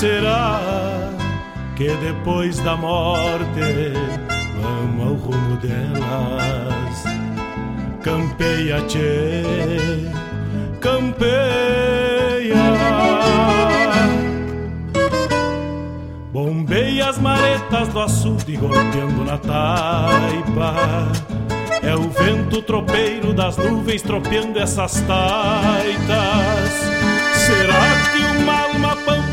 Será que depois da morte vamos ao rumo delas? Campeia, tchê, campeia. Bombei as maretas do açude golpeando na taipa. É o vento tropeiro das nuvens tropeando essas taitas. Será que uma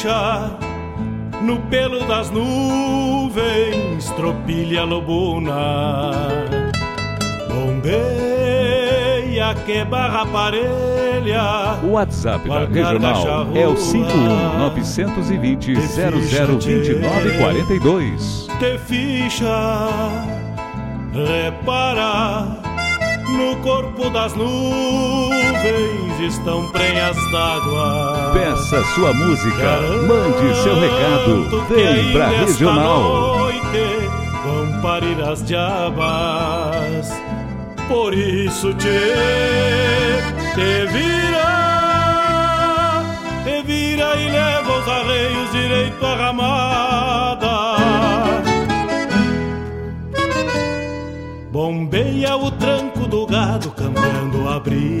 Ficha no pelo das nuvens, tropilha lobuna. Bombeia que barra parelha. O WhatsApp da Regional é o 51 920 0029 42. Te ficha, repara no corpo das nuvens estão prenhas d'água. Peça sua música, mande seu recado. Vem pra Regional. Noite vão parir as diabas. Por isso te, te vira, te vira e leva os arreios direito à ramada. Bombeia o tranco do gado cambiando o abrigo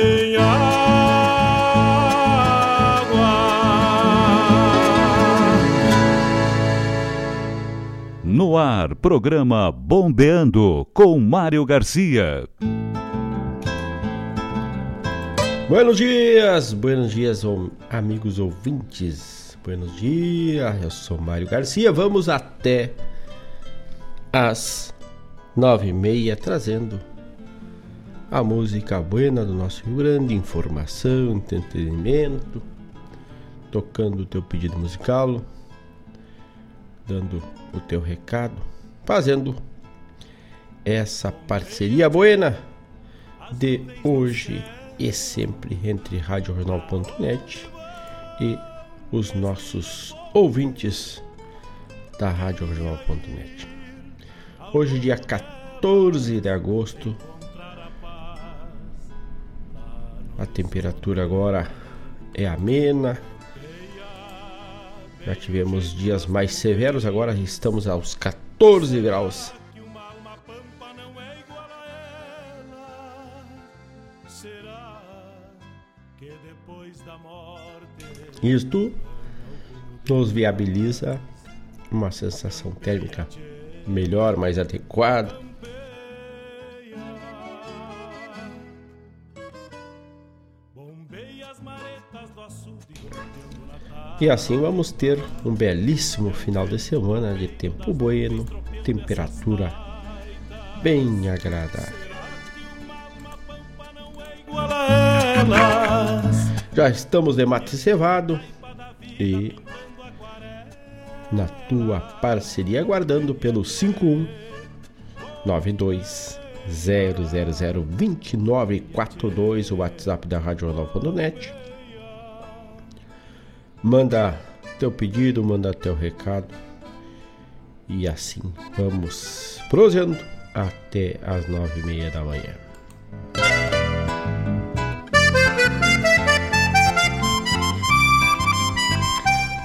Ar, programa Bombeando com Mário Garcia. Buenos dias, buenos dias, amigos ouvintes. Buenos dias, eu sou Mário Garcia. Vamos até as nove e meia, trazendo a música buena do nosso Rio Grande, informação, entretenimento, tocando o teu pedido musical, dando o teu recado, fazendo essa parceria buena de hoje e sempre entre radiojornal.net e os nossos ouvintes da radiojornal.net. Hoje, dia 14 de agosto, A temperatura agora é amena. Já tivemos dias mais severos, agora estamos aos 14 graus. Isto nos viabiliza uma sensação térmica melhor, mais adequada E assim vamos ter um belíssimo final de semana de tempo bueno, temperatura bem agradável. Já estamos de mate cevado e na tua parceria, aguardando pelo 5192 0002942, o WhatsApp da Radional.net. Manda teu pedido, manda teu recado. E assim vamos prosseando até as nove e meia da manhã.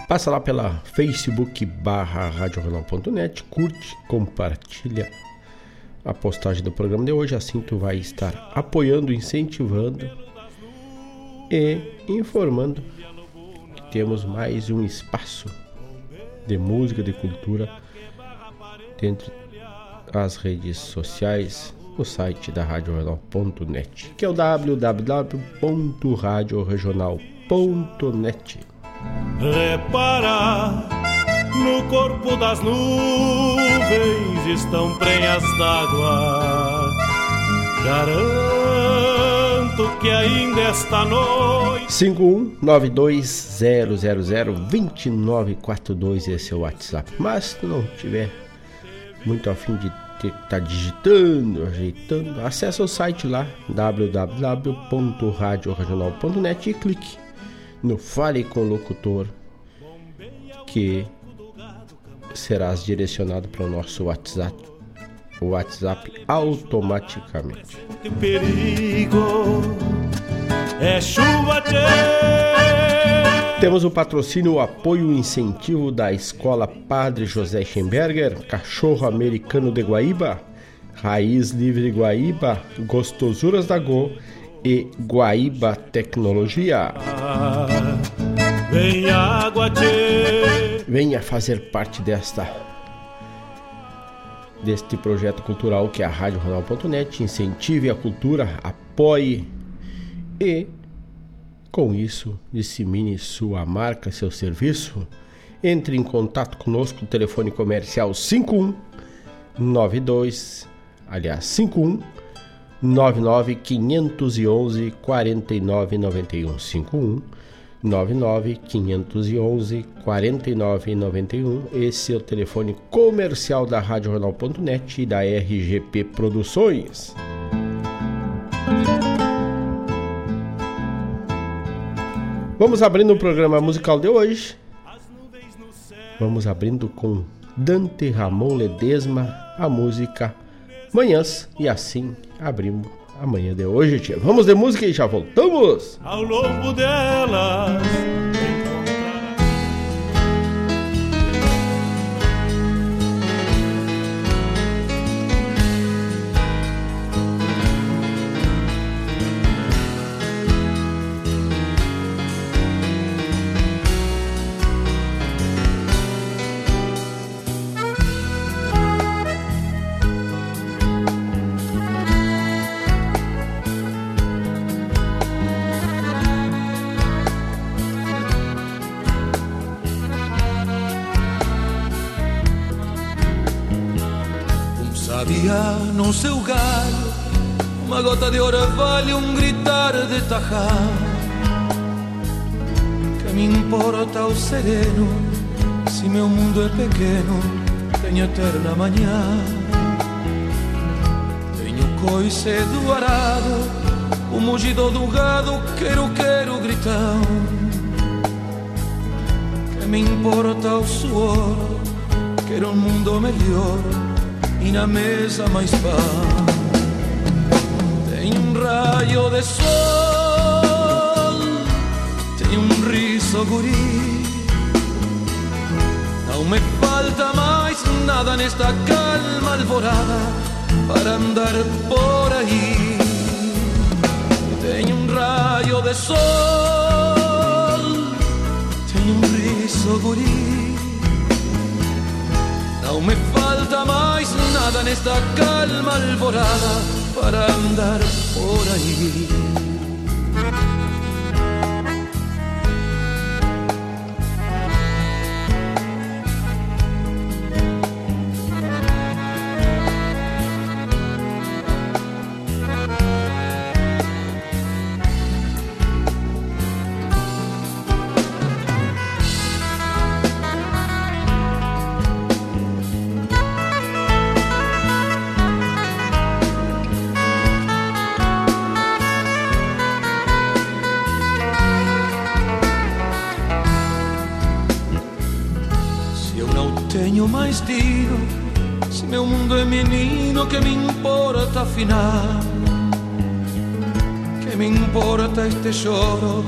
Passa lá pela Facebook barra radioronal.net, curte, compartilha a postagem do programa de hoje, assim tu vai estar apoiando, incentivando e informando temos mais um espaço de música, de cultura dentro das redes sociais, no site da radioregional.net, que é o www.radioregional.net. Repara no corpo das nuvens estão prenhas d'água. Garanto que ainda esta noite. 51920002942 esse é o WhatsApp. Mas se não tiver muito afim de estar tá digitando, ajeitando, acesse o site lá www.radioregional.net e clique no Fale com o Locutor que serás direcionado para o nosso WhatsApp, o WhatsApp automaticamente. Perigo é chuva Temos o patrocínio, o apoio e o incentivo da Escola Padre José Schemberger, Cachorro Americano de Guaíba, Raiz Livre Guaíba, Gostosuras da Go e Guaíba Tecnologia. Vem água, tchê. Venha fazer parte desta deste projeto cultural que é a Rádio Ronal.net. Incentive a cultura, apoie e com isso dissemine sua marca, seu serviço. Entre em contato conosco no telefone comercial 5192, aliás 51 99 511 4991 51 99 511 4991. Esse é o telefone comercial da Rádio Jornal.net e da RGP Produções. Vamos abrindo o programa musical de hoje. Vamos abrindo com Dante Ramon Ledesma, a música Manhãs, e assim abrimos amanhã de hoje, tia. Vamos de música e já voltamos. Ao longo delas de orvalho, um gritar de tajar. Que me importa o sereno, se meu mundo é pequeno, tenho eterna manhã. Tenho coice do arado, o mugido do gado, quero, quero gritar. Que me importa o suor, quero um mundo melhor e na mesa mais pão. Tem um raio de sol, tem um riso guri. Não me falta mais nada nesta calma alvorada para andar por aí. Tem um raio de sol, tem um riso guri. Não me falta mais nada nesta calma alvorada para andar por ahí. Afinal? Que me importa este choro?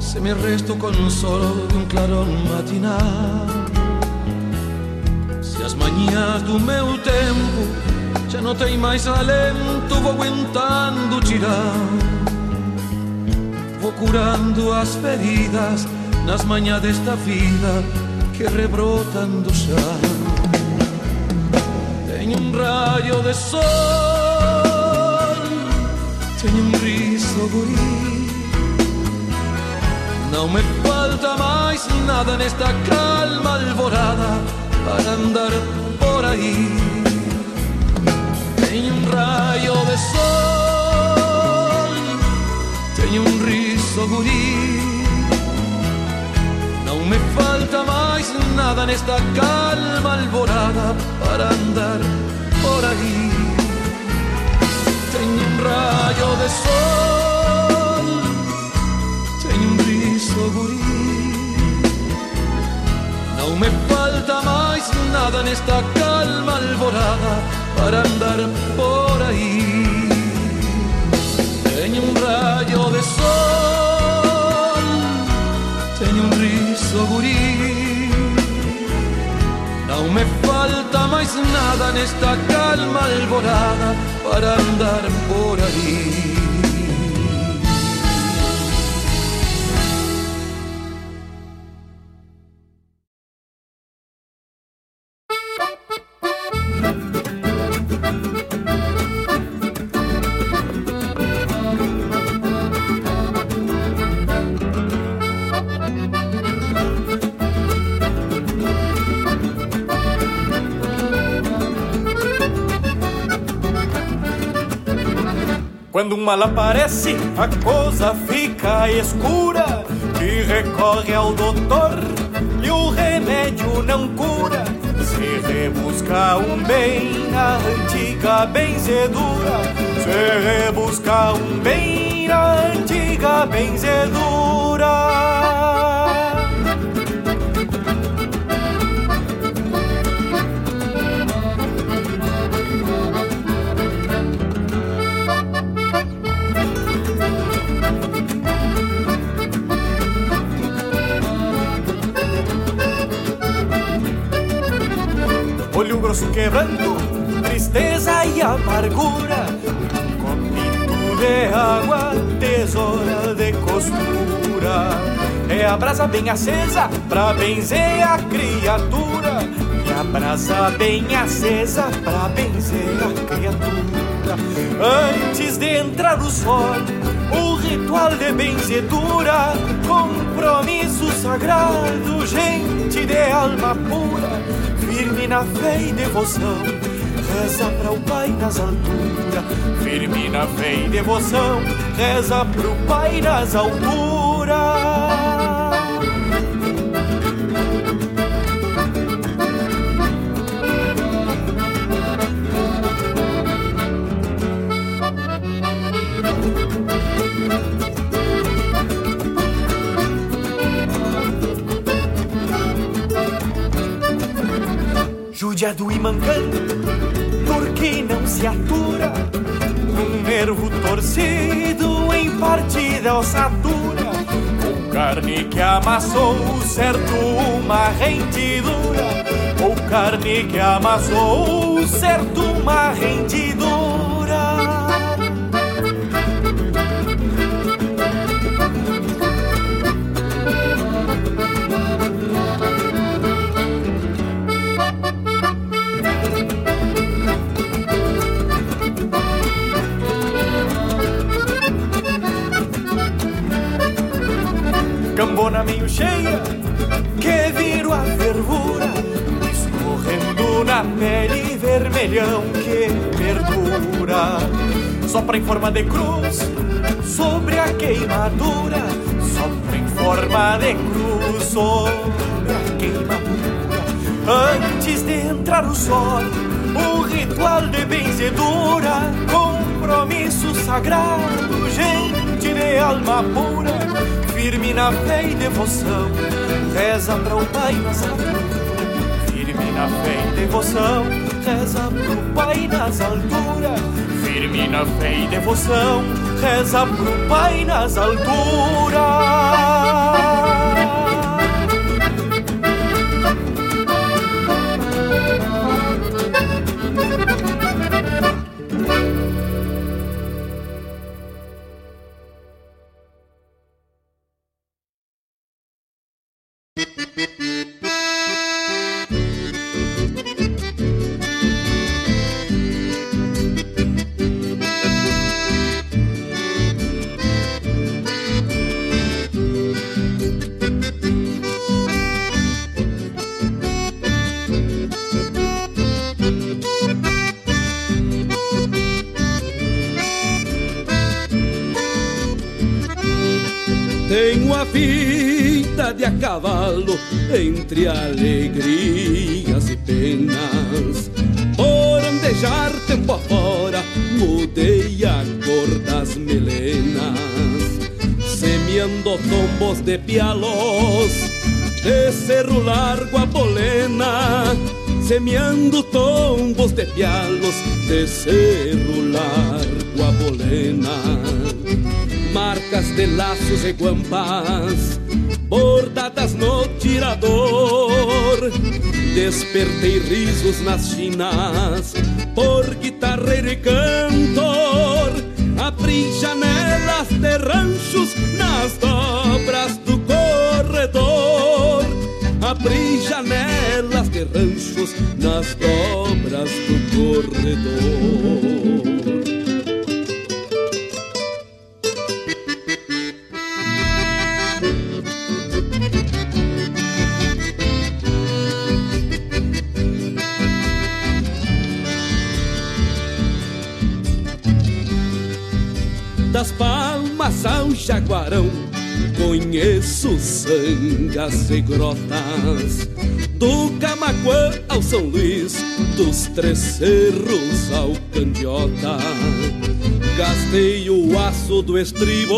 Se me resto con solo de um clarón matinal Se as manhãs do meu tempo já não tem mais alento, vou aguentando tirar Vou curando as feridas nas manhãs desta vida que rebrotan do chão. Tenho um raio de sol, tenho um riso guri. Não me falta mais nada nesta calma alvorada para andar por aí. Tenho um raio de sol, tenho um riso guri. Não me falta mais nada nesta calma alvorada para andar por aí. Tenho um raio de sol, tenho um riso guri. Não me falta mais nada nesta calma alvorada para andar por aí. Tenho um raio de sol, tenho um riso guri. Não me falta mais nada nesta calma alvorada para andar por aí. Mal aparece, a coisa fica escura. E recorre ao doutor e o remédio não cura. Se rebusca um bem na antiga benzedura. Se rebusca um bem na antiga benzedura. Grosso quebrando, tristeza e amargura. Copito de água, tesoura de costura. É a brasa bem acesa pra benzer a criatura. E a brasa bem acesa pra benzer a criatura. Antes de entrar o sol, o ritual de benzedura, compromisso sagrado, gente de alma pura firme na fé e devoção. Reza para o Pai nas alturas, firme na fé e devoção. Reza para o Pai nas alturas. Judiado e mancando, porque não se atura. Um nervo torcido em partida ossadura, ou carne que amassou certo uma rendidura, ou carne que amassou certo uma rendidura. Cambona meio cheia que viro a fervura escorrendo na pele vermelhão que perdura. Sopra em forma de cruz sobre a queimadura sopra em forma de cruz sobre a queimadura. Antes de entrar o sol o ritual de benzedura compromisso sagrado de alma pura firme na fé e devoção, reza para o Pai nas alturas. Firme na fé e devoção, reza nas alturas, firme na fé e devoção, reza pro Pai nas alturas. Cavalo entre alegrias e penas. Por andejar tempo afora, mudei a cor das melenas, semeando tombos de pialos, de cerro largo a polena, semeando tombos de pialos, de cerro largo a polena, marcas de laços e guampas bordadas no tirador. Despertei risos nas chinas por guitarreiro e cantor. Abri janelas de ranchos nas dobras do corredor. Abri janelas de ranchos nas dobras do corredor. Ao Jaguarão. Conheço sangas e grotas Do Camacuã ao São Luís Dos Três Cerros ao Candiota. Gastei o aço do estribo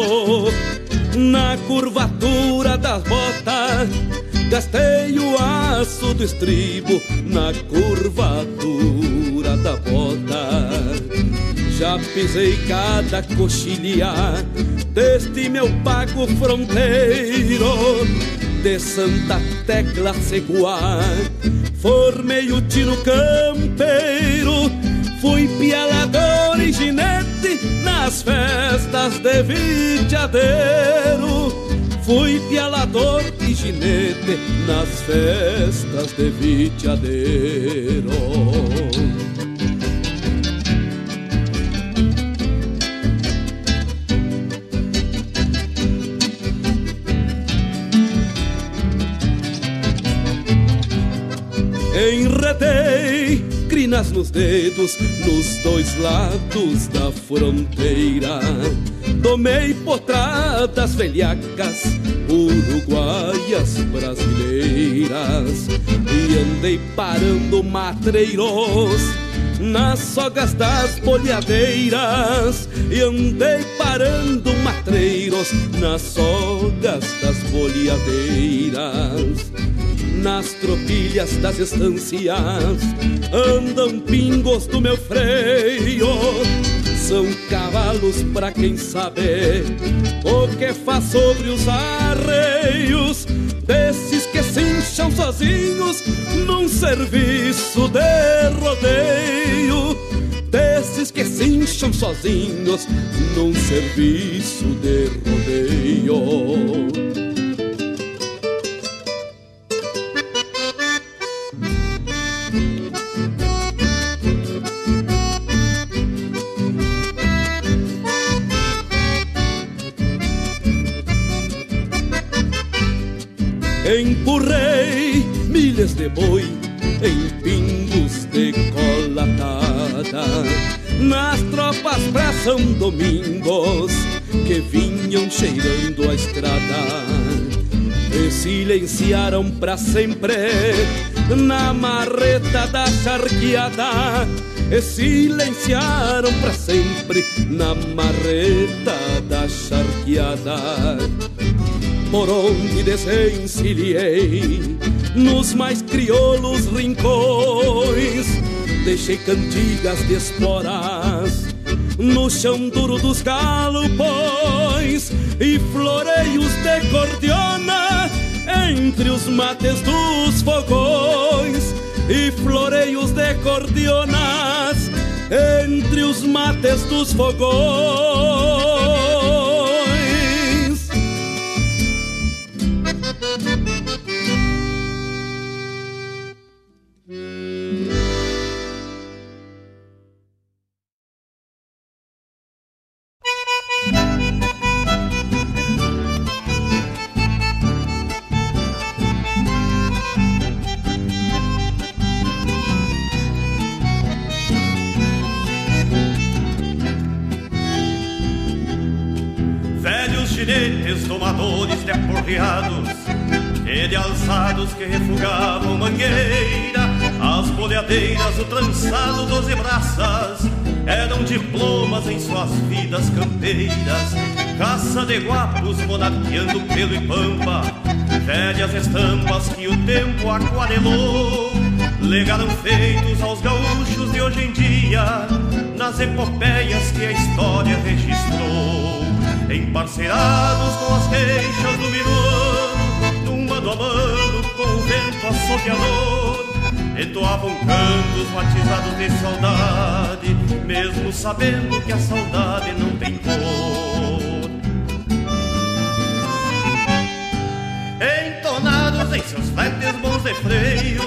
Na curvatura das botas Gastei o aço do estribo Na curvatura da bota já pisei cada coxilha deste meu pago fronteiro de Santa Tecla Seguá. Formei o tiro campeiro, fui pialador e ginete nas festas de vitiadeiro. Fui pialador e ginete nas festas de vitiadeiro. Enredei crinas nos dedos nos dois lados da fronteira. Tomei potradas velhacas, uruguaias brasileiras. E andei parando matreiros nas sogas das bolhadeiras. E andei parando matreiros nas sogas das bolhadeiras nas tropilhas das estâncias andam pingos do meu freio. São cavalos pra quem sabe o que faz sobre os arreios desses que se incham sozinhos num serviço de rodeio. Desses que se incham sozinhos num serviço de rodeio. Empurrei milhas de boi em pingos de colatada. Nas tropas pra São Domingos que vinham cheirando a estrada. E silenciaram pra sempre na marreta da charqueada E silenciaram pra sempre na marreta da charqueada. Por onde desencilhei nos mais crioulos rincões deixei cantigas de esporas no chão duro dos galopões e floreios de cordiona entre os mates dos fogões e floreios de cordionas entre os mates dos fogões. Caça de guapos monarqueando pelo e pampa, velhas estampas que o tempo aquarelou. Legaram feitos aos gaúchos de hoje em dia, nas epopeias que a história registrou emparceirados com as queixas do minuano, num a mano com o vento assobiador, entoavam cantos batizados de saudade, mesmo sabendo que a saudade não tem cor. Entonados em seus fletes bons de freio,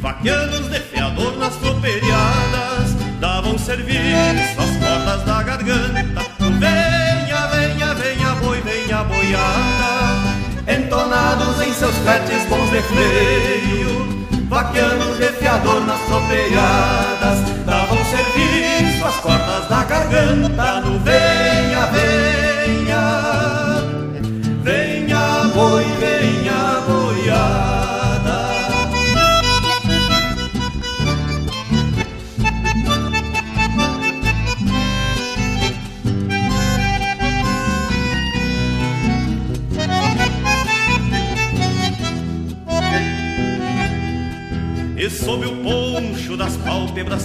vaqueanos de fiador nas troperiadas, davam serviço às cordas da garganta, no boiada, entonados em seus fretes bons de freio, vaqueanos de fiador nas tropeiadas, davam serviço às cordas da garganta. No venha, venha,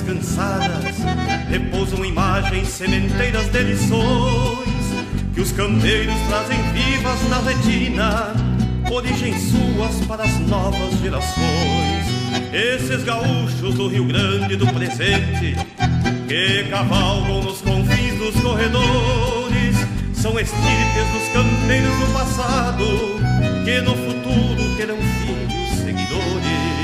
cansadas repousam imagens sementeiras de lições que os campeiros trazem vivas na retina, origem suas para as novas gerações. Esses gaúchos do Rio Grande do presente que cavalgam nos confins dos corredores são estirpes dos campeiros do passado que no futuro terão filhos seguidores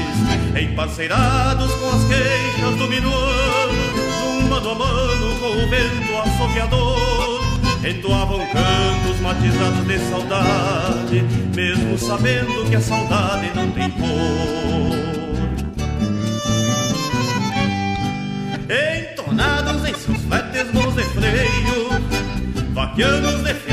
emparceirados com as queixas do minuano, mano a mano com o vento assoviador, entoavam cantos matizados de saudade, mesmo sabendo que a saudade não tem cor. Entonados em seus fletes de freio, vaqueanos de fiador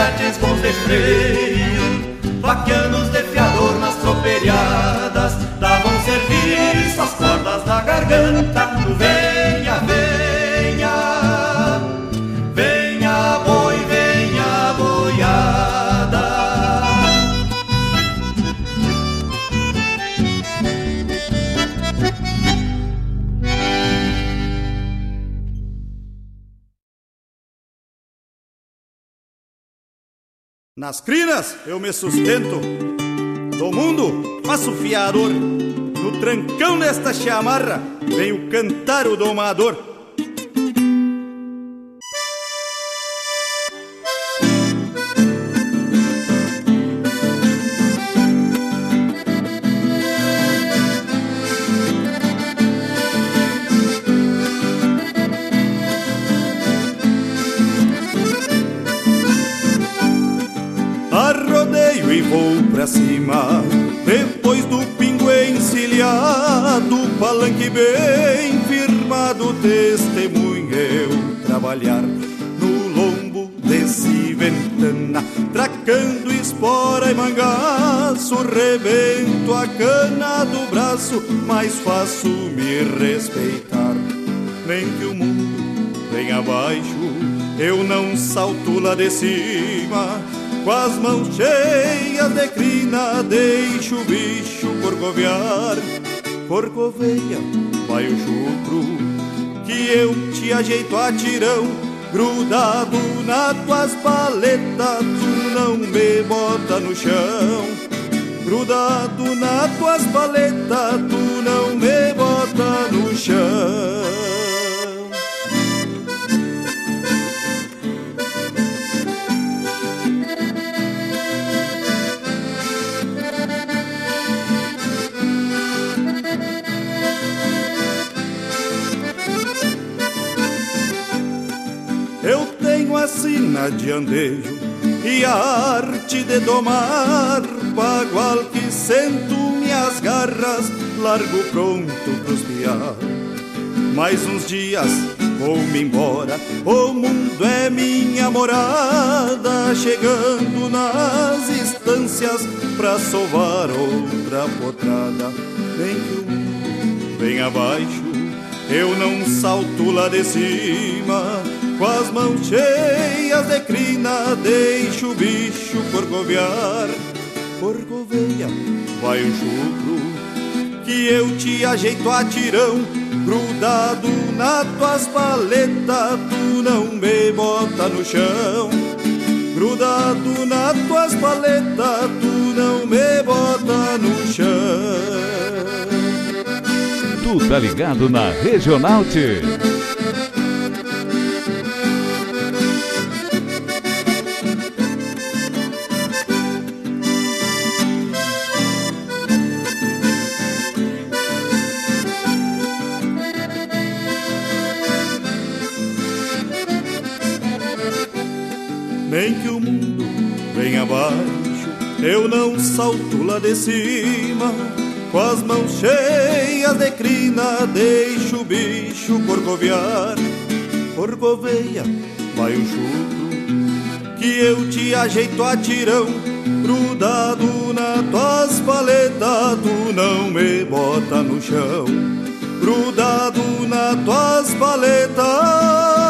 Fletes bons de freio, vaqueanos de fiador nas troperiadas, davam serviço às cordas da garganta Nas crinas eu me sustento, do mundo faço fiador. No trancão desta chamarra venho cantar o domador. Pra cima. Depois do pingo encilhado, palanque bem firmado, testemunha eu trabalhar no lombo desse ventana, tracando espora e mangaço, rebento a cana do braço, mais faço me respeitar. Nem que o mundo venha abaixo eu não salto lá de cima. Com as mãos cheias de crina, deixo o bicho corcovear. Corcoveia, vai o chucro, que eu te ajeito a tirão. Grudado nas tuas paletas, tu não me bota no chão. Grudado nas tuas paletas, tu não me bota no chão. Sina de andejo e a arte de domar bagual que sento minhas garras largo pronto pros piar. Mais uns dias vou-me embora o mundo é minha morada chegando nas estâncias pra sovar outra potrada. Vem que o mundo vem abaixo eu não salto lá de cima com as mãos cheias de crina, deixo o bicho corcovear. Corcoveia, vai o chucro, que eu te ajeito a tirão. Grudado nas tuas paletas, tu não me bota no chão. Grudado nas tuas paletas, tu não me bota no chão. Tu tá ligado na Regional T. Eu não salto lá de cima, com as mãos cheias de crina, deixo o bicho corcoviar. Corcoveia, vai o chucro, que eu te ajeito a tirão, grudado na tuas paletas, tu não me bota no chão. Grudado na tuas paletas,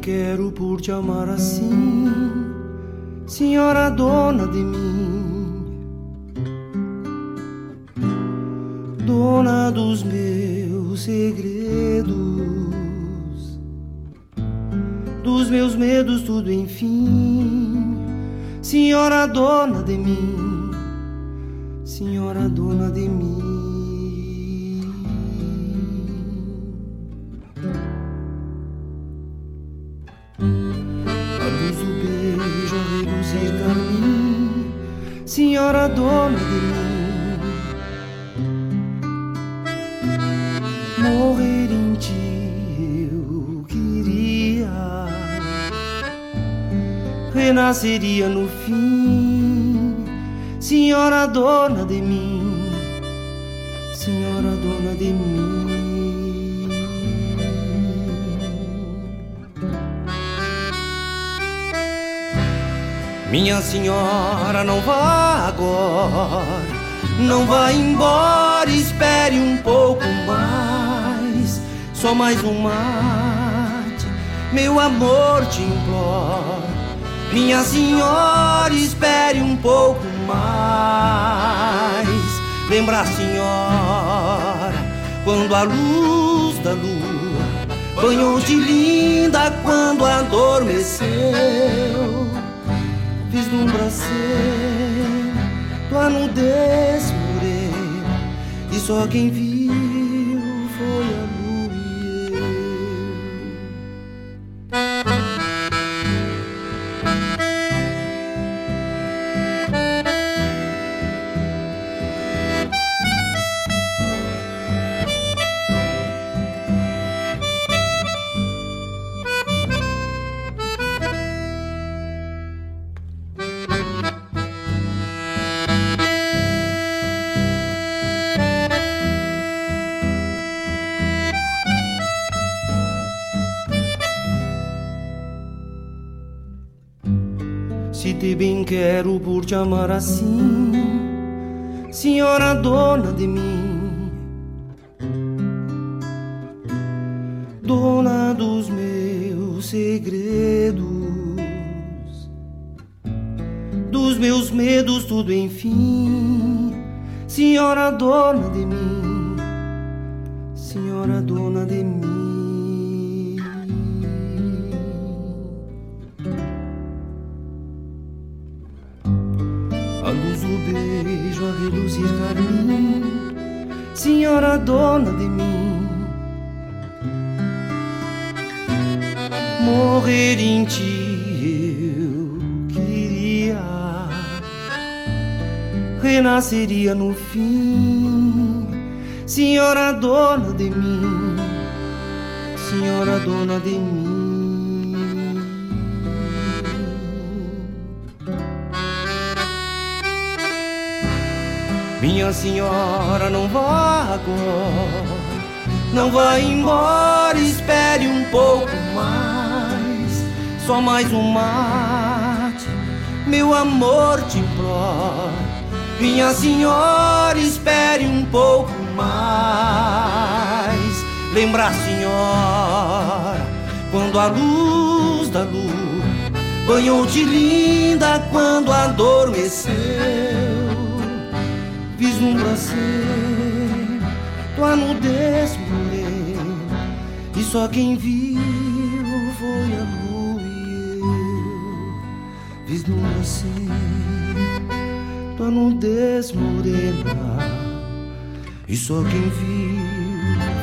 Quero por te amar assim, senhora dona de mim dona dos meus segredos, dos meus medos, tudo enfim. Senhora dona de mim, senhora dona de mim. Renasceria no fim, senhora dona de mim, senhora dona de mim. Minha senhora, não vá agora, não vá embora, espere um pouco mais só mais um mate, meu amor te imploro. Minha senhora, espere um pouco mais. Lembra, senhora, quando a luz da lua banhou de linda quando adormeceu. Vislumbra ser tua nudez morena e só quem viu quero por te amar assim, senhora dona de mim, dona dos meus segredos, dos meus medos, tudo enfim, senhora dona de mim, senhora dona de mim. Dona de mim. Morrer em ti eu queria, renasceria no fim, senhora dona de mim, senhora dona de mim. Minha senhora, não vá agora, não vá embora, espere um pouco mais, só mais um mate, meu amor te implora. Minha senhora, espere um pouco mais. Lembra, senhora, quando a luz da lua banhou-te linda, quando adormeceu vislumbra ser tua nudez morena e só quem viu foi a lua e eu. Vislumbra ser tua nudez morena e só quem viu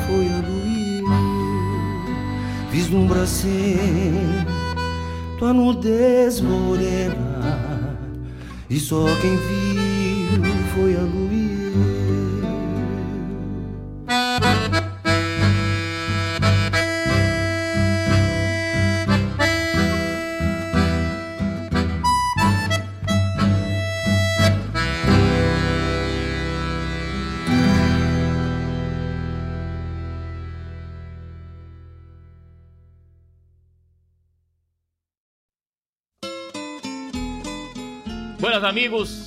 foi a lua e eu. Vislumbra ser tua nudez morena e só quem viu foi a amigos,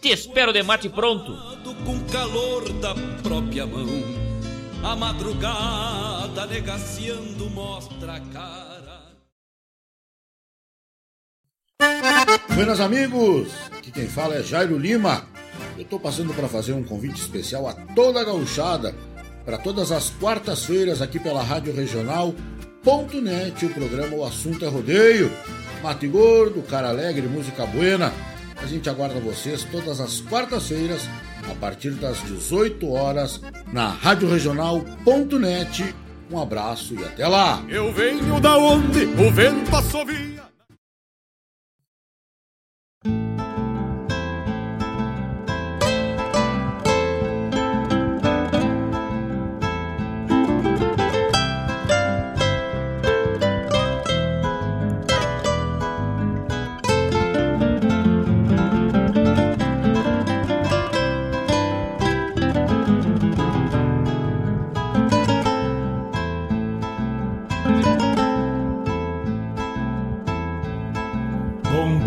Te espero de mate pronto. Com calor da própria mão, a madrugada negaciando mostra a cara. Buenas amigos, aqui quem fala é Jairo Lima. Eu estou passando para fazer um convite especial a toda a gauchada para todas as quartas-feiras aqui pela Rádio Regional Net, o programa O Assunto é Rodeio. Mate Gordo, Cara Alegre, Música Buena. A gente aguarda vocês todas as quartas-feiras, a partir das 18 horas, na Rádio Regional.net. Um abraço e até lá! Eu venho da onde o vento assovia.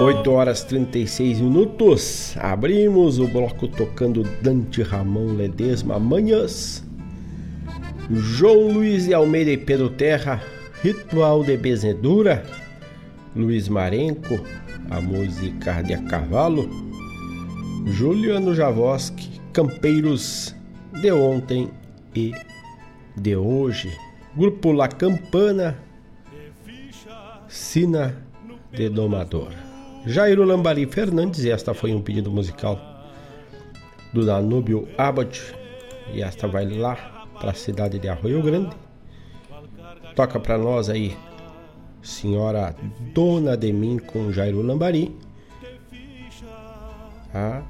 8 horas 36 minutos. Abrimos o bloco tocando Dante Ramon Ledesma Manhãs. João Luiz de Almeida e Pedro Terra, Ritual de Bezedura. Luiz Marenco, a música de a cavalo. Juliano Javoski, Campeiros de ontem e de hoje. Grupo La Campana, Sina de Domador. Jairo Lambari Fernandes, e esta foi um pedido musical do Danúbio Abbott, e esta vai lá para a cidade de Arroio Grande. Toca para nós aí, senhora Dona de Mim com Jairo Lambari. Tá?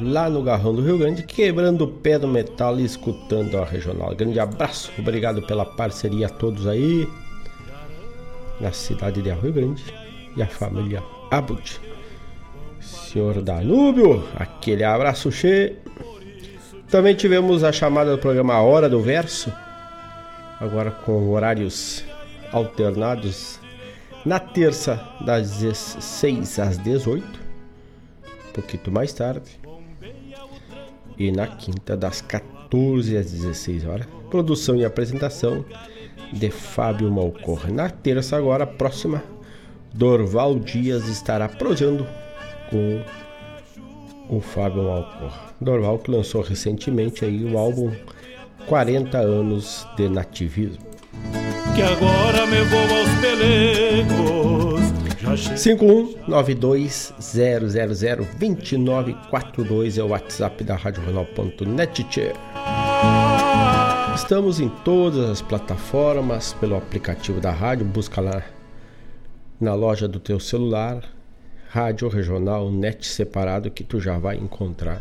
Lá no Garrão do Rio Grande, quebrando o pé do metal e escutando a regional. Grande abraço, obrigado pela parceria a todos aí na cidade de Arroio Grande e a família Abud. Senhor Danúbio, aquele abraço cheio. Também tivemos a chamada do programa Hora do Verso, agora com horários alternados. Na terça, das 16 às 18, um pouquinho mais tarde. E na quinta, das 14 às 16 horas. Produção e apresentação de Fábio Malcor. Na terça, agora, próxima, Dorval Dias estará prosando com o Fábio Malcor. Dorval que lançou recentemente aí o álbum 40 anos de nativismo. Que agora me vou aos pelegos. 51920002942 é o WhatsApp da Rádio Regional.net. Estamos em todas as plataformas pelo aplicativo da rádio, busca lá na loja do teu celular, Rádio Regional Net separado que tu já vai encontrar.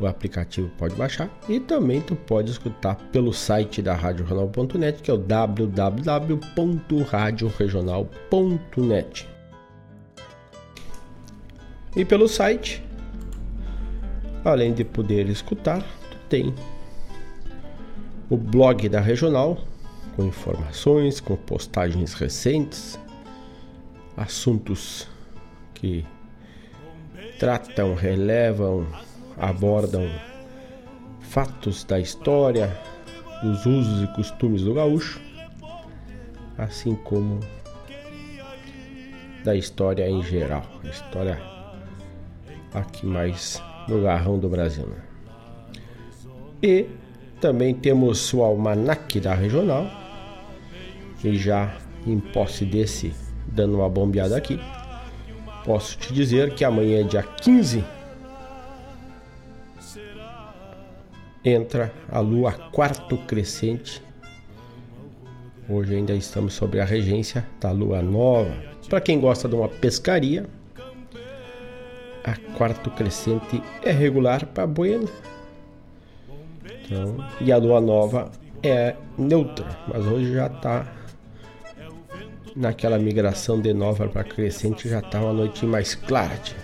O aplicativo pode baixar e também tu pode escutar pelo site da radioregional.net, que é o www.radioregional.net. E pelo site, além de poder escutar, tu tem o blog da Regional com informações, com postagens recentes, assuntos que tratam, relevam, abordam fatos da história, dos usos e costumes do gaúcho, assim como da história em geral, a história aqui mais no garrão do Brasil. Né? E também temos o almanac da regional, e já em posse desse dando uma bombeada aqui. Posso te dizer que amanhã, dia 15, entra a lua quarto crescente. Hoje ainda estamos sobre a regência da lua nova. Para quem gosta de uma pescaria, a quarto crescente é regular para bueno. Então, e a lua nova é neutra, mas hoje já está naquela migração de nova para crescente já está uma noite mais clara. Tia.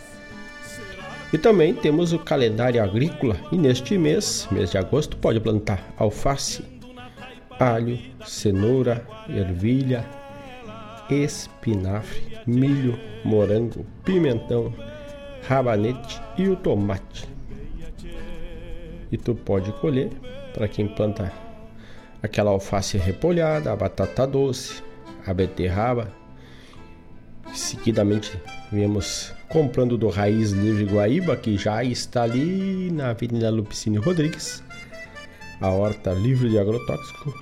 E também temos o calendário agrícola e neste mês, mês de agosto, pode plantar alface, alho, cenoura, ervilha, espinafre, milho, morango, pimentão, rabanete e o tomate. E tu pode colher para quem planta aquela alface repolhada, a batata doce, a beterraba. Seguidamente viemos comprando do Raiz Livre Guaíba, que já está ali na Avenida Lupicínio Rodrigues, a horta livre de agrotóxico,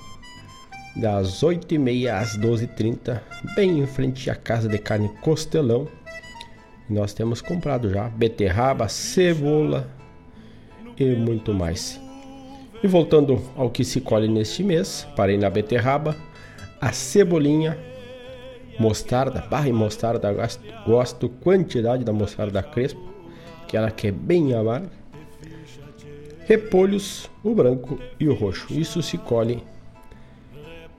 das 8h30 às 12h30, bem em frente à casa de carne Costelão. nós temos comprado já beterraba, cebola e muito mais. E voltando ao que se colhe neste mês, parei na beterraba, a cebolinha, mostarda, barra e mostarda, gosto, gosto quantidade da mostarda crespa, aquela que é bem amarga. Repolhos, o branco e o roxo. Isso se colhe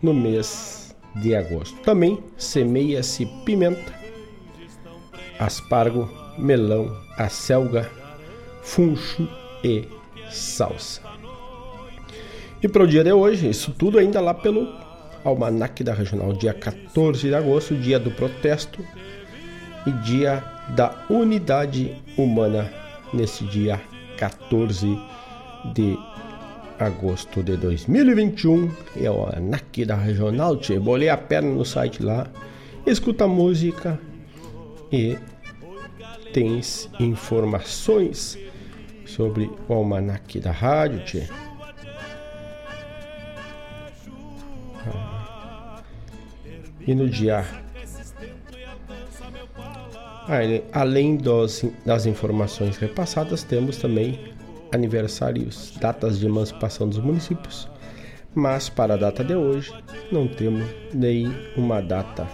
no mês de agosto. Também semeia-se pimenta, aspargo, melão, acelga, funcho e salsa. E para o dia de hoje, isso tudo ainda lá pelo Almanac da Regional, dia 14 de agosto, dia do protesto e dia da unidade humana, nesse dia 14 de agosto de 2021. É o Almanac da Regional, te bolei a perna no site lá, escuta música e tens informações sobre o Almanac da Rádio, tchê. E no dia. Além dos, das informações repassadas, temos também aniversários, datas de emancipação dos municípios. Mas para a data de hoje, não temos nenhuma data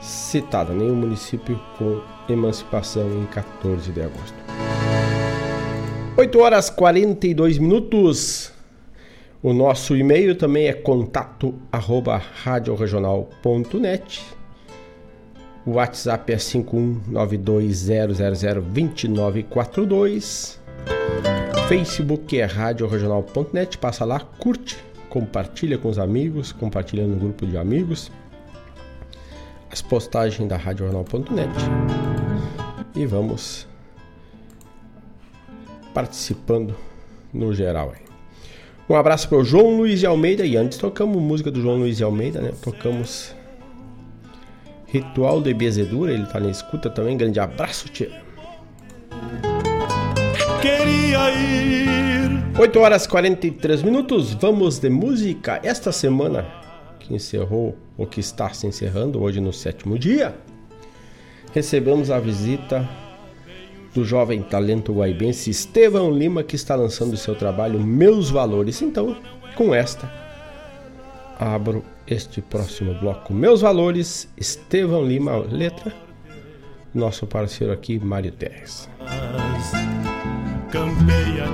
citada, nenhum município com emancipação em 14 de agosto. 8 horas 42 minutos. O nosso e-mail também é contato arroba radioregional.net. O WhatsApp é 51920002942. Facebook é radioregional.net. Passa lá, curte, compartilha com os amigos, compartilha no grupo de amigos. As postagens da radioregional.net. E vamos participando no geral aí. Um abraço para o João Luiz de Almeida. E antes tocamos música do João Luiz de Almeida, né? Tocamos Ritual de Bezedura. Ele tá na escuta também. Grande abraço, tia. Queria ir. 8 horas 43 minutos. Vamos de música. Esta semana que encerrou, ou que está se encerrando, hoje no sétimo dia, recebemos a visita do jovem talento guaibense Estevão Lima, que está lançando seu trabalho Meus Valores. Então, com esta, abro este próximo bloco. Meus Valores, Estevão Lima, letra, nosso parceiro aqui, Mário Terres. Campeia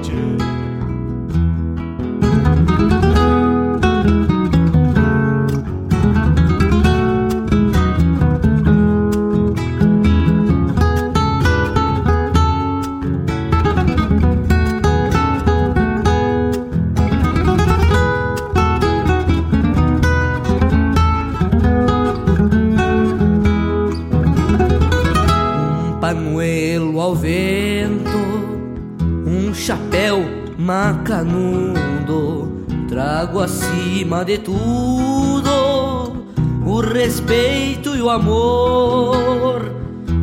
macanudo, trago acima de tudo o respeito e o amor,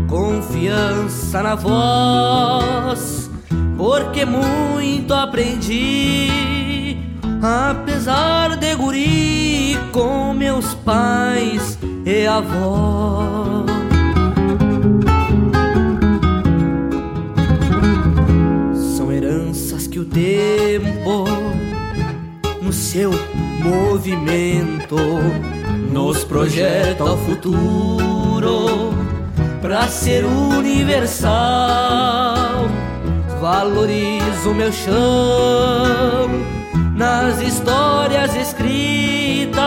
confiança na voz, porque muito aprendi, apesar de guri com meus pais e avós. Tempo no seu movimento nos projeta o futuro para ser universal. Valorizo meu chão nas histórias escritas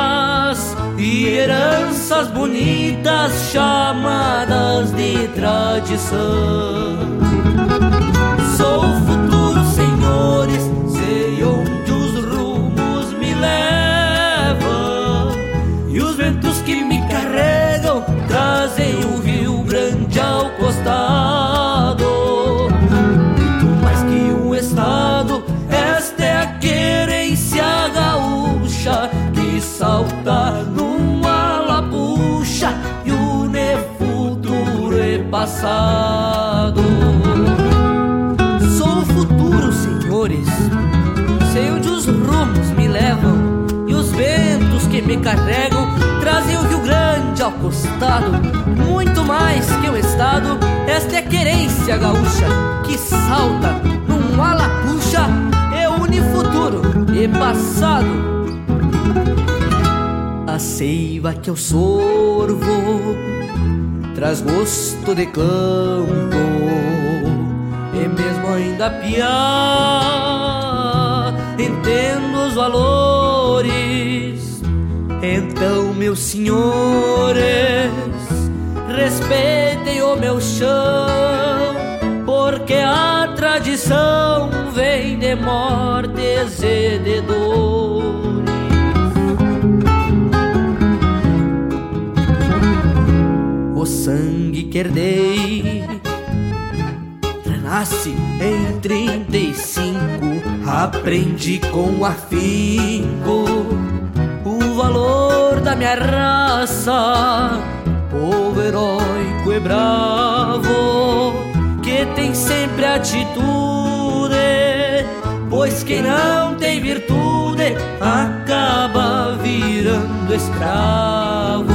e heranças bonitas chamadas de tradição. Sou futuro senhores, sei onde os rumos me levam e os ventos que me carregam trazem o Rio Grande ao costado. Muito mais que um estado, esta é a querência gaúcha que salta numa lapucha e o futuro é passado. Sei onde os rumos me levam e os ventos que me carregam trazem o Rio Grande ao costado. Muito mais que um estado, esta é querência gaúcha que salta num alapuxa e une futuro e passado. A seiva que eu sorvo traz gosto de campo ainda piar entendo os valores. Então, meus senhores, respeitem o meu chão, porque a tradição vem de mortes e de dores. O sangue que herdei renasce em 35. Aprendi com afinco o valor da minha raça, povo heróico e bravo, que tem sempre atitude, pois quem não tem virtude acaba virando escravo.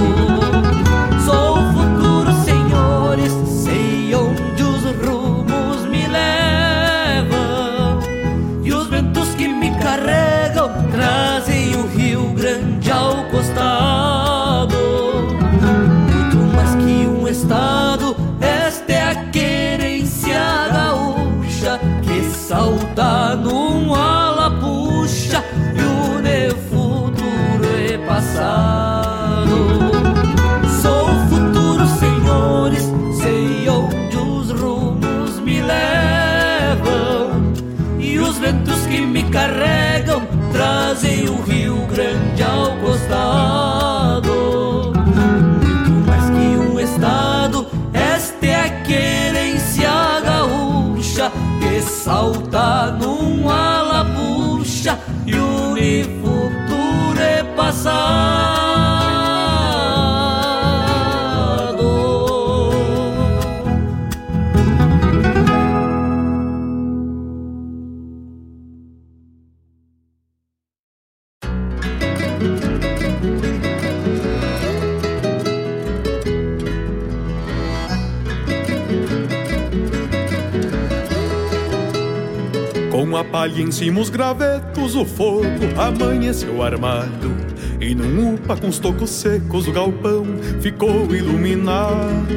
Com a palha em cima os gravetos, o fogo amanheceu armado. E num upa com os tocos secos, o galpão ficou iluminado.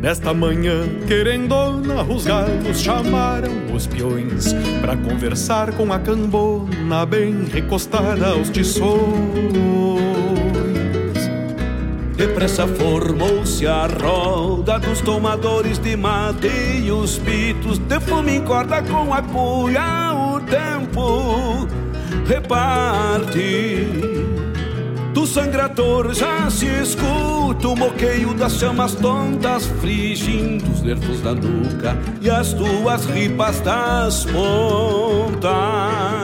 Nesta manhã, querendona, os galos chamaram os peões pra conversar com a cambona bem recostada aos tições. Depressa formou-se a roda dos tomadores de mate e os pitos de fome encorda com a cuia. O tempo reparte. Do sangrador já se escuta o moqueio das chamas tontas frigindo os nervos da nuca e as tuas ripas das pontas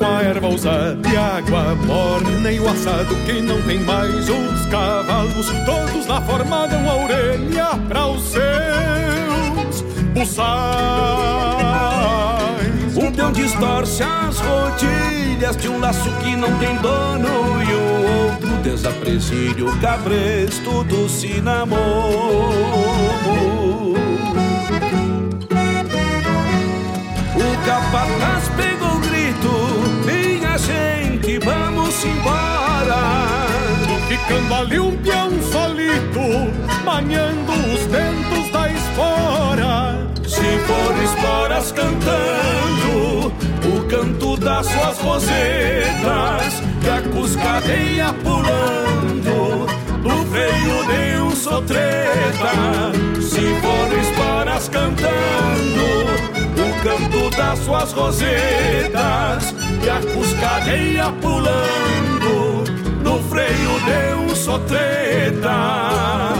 Com a erva usada e água morna e o assado que não tem mais os cavalos, todos lá formaram a orelha para os seus buçais. Um peão distorce as rodilhas de um laço que não tem dono e o outro desapresilha o cabresto do cinamomo. O capataz pegou o grito, gente, vamos embora. Ficando ali um peão solito, manhando os ventos da espora. Se for esporas cantando o canto das suas rosetas e a cuscadeia pulando no freio de um sotreta. Se for esporas cantando canto das suas rosetas e a cuscadeia pulando no freio de um sotreta.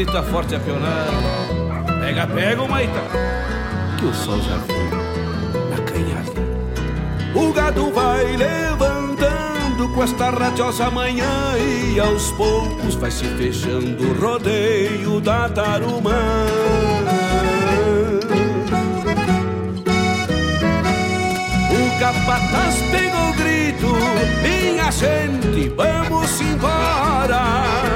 Grita forte a pionada. Pega, pega, Maita Que o sol já foi na canhada. O gado vai levantando com esta radiosa manhã E aos poucos vai se fechando o rodeio da tarumã. O capataz pegou o grito Minha gente, vamos embora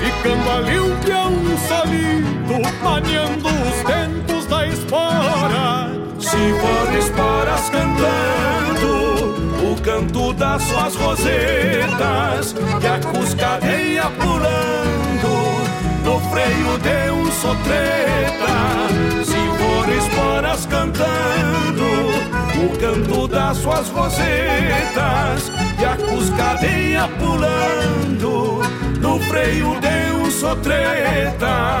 Ficando ali um peão solido Maniando os ventos da espora. Se for esporas cantando O canto das suas rosetas E a cuscadeia pulando No freio de um sotreta. Se for esporas cantando O canto das suas rosetas E a cuscadeia pulando No freio de um sotreta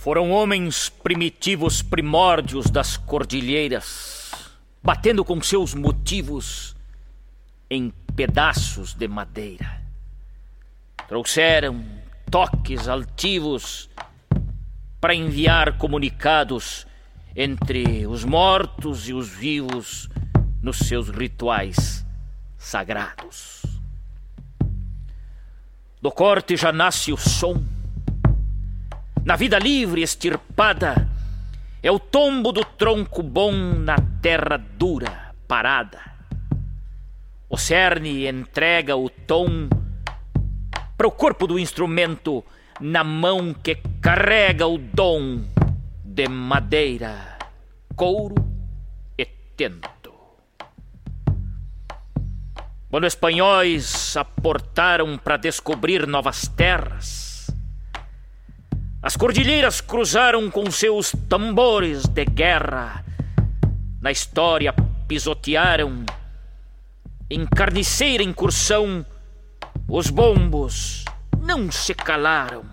Foram homens primitivos primórdios das cordilheiras, batendo com seus motivos em pedaços de madeira. Trouxeram toques altivos para enviar comunicados entre os mortos e os vivos nos seus rituais sagrados. Do corte já nasce o som. Na vida livre extirpada, é o tombo do tronco bom na terra dura, parada. O cerne entrega o tom para o corpo do instrumento na mão que carrega o dom de madeira, couro e tento. Quando espanhóis aportaram para descobrir novas terras, as cordilheiras cruzaram com seus tambores de guerra. Na história pisotearam, em carniceira incursão, os bombos não se calaram.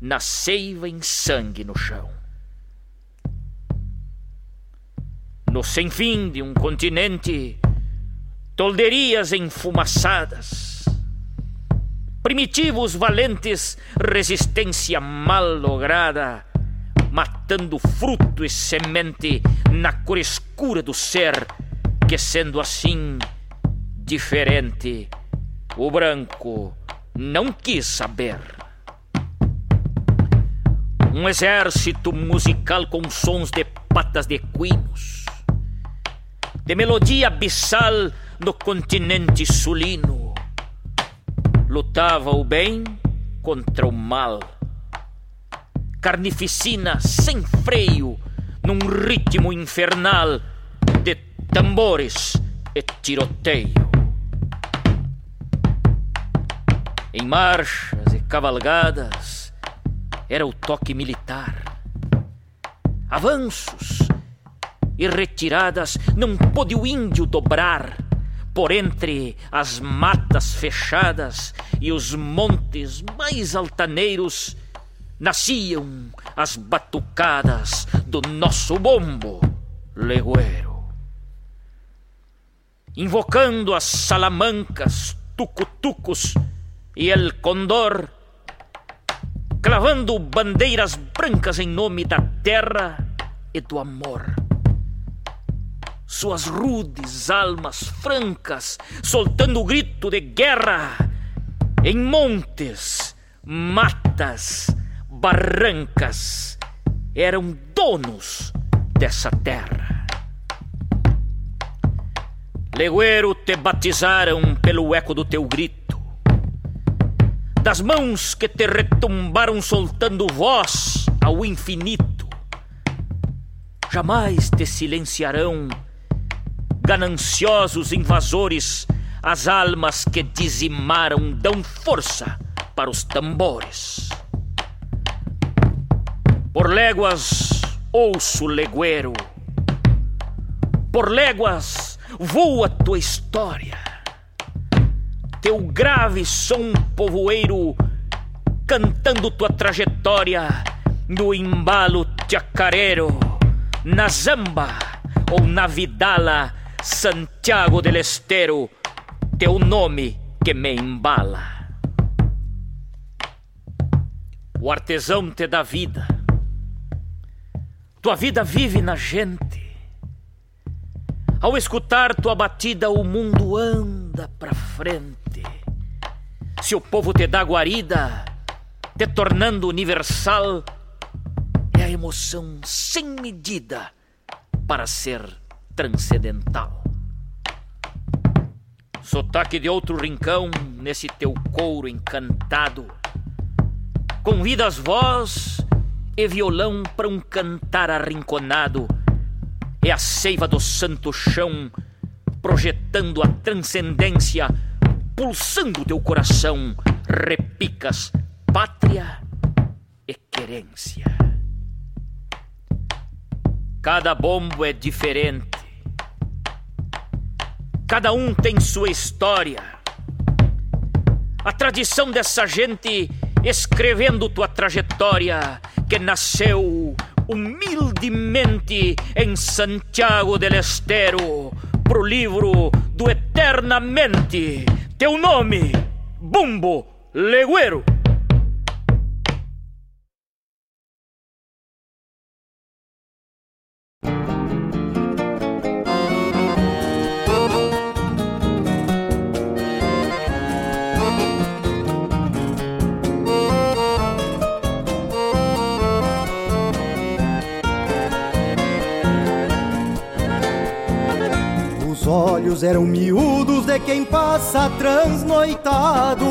Na seiva em sangue no chão. No sem fim de um continente, tolderias enfumaçadas primitivos valentes, resistência mal lograda, matando fruto e semente na cor escura do ser, que sendo assim diferente, o branco não quis saber. Um exército musical com sons de patas de equinos, de melodia abissal no continente sulino lutava o bem contra o mal. Carnificina sem freio, num ritmo infernal de tambores e tiroteio. Em marchas e cavalgadas era o toque militar. Avanços e retiradas não pôde o índio dobrar por entre as matas fechadas e os montes mais altaneiros, nasciam as batucadas do nosso bombo legueiro. Invocando as salamancas, tucutucos e el condor, clavando bandeiras brancas em nome da terra e do amor suas rudes almas francas, soltando o grito de guerra em montes, matas, barrancas, eram donos dessa terra. Legueiro te batizaram pelo eco do teu grito, das mãos que te retumbaram soltando voz ao infinito. Jamais te silenciarão gananciosos invasores, as almas que dizimaram dão força para os tambores. Por léguas ouço legueiro, por léguas voa tua história, teu grave som povoeiro cantando tua trajetória no embalo chacareiro, na zamba ou na vidala Santiago del Estero, teu nome que me embala. O artesão te dá vida, tua vida vive na gente. Ao escutar tua batida, o mundo anda pra frente. Se o povo te dá guarida, te tornando universal, é a emoção sem medida para ser transcendental. Sotaque de outro rincão nesse teu couro encantado. Convidas voz e violão para um cantar arrinconado. É a seiva do santo chão projetando a transcendência, pulsando teu coração. Repicas pátria e querência. Cada bombo é diferente. Cada um tem sua história. A tradição dessa gente escrevendo tua trajetória que nasceu humildemente em Santiago del Estero pro livro do Eternamente. Teu nome, Bumbo Leguero. Olhos eram miúdos de quem passa transnoitado.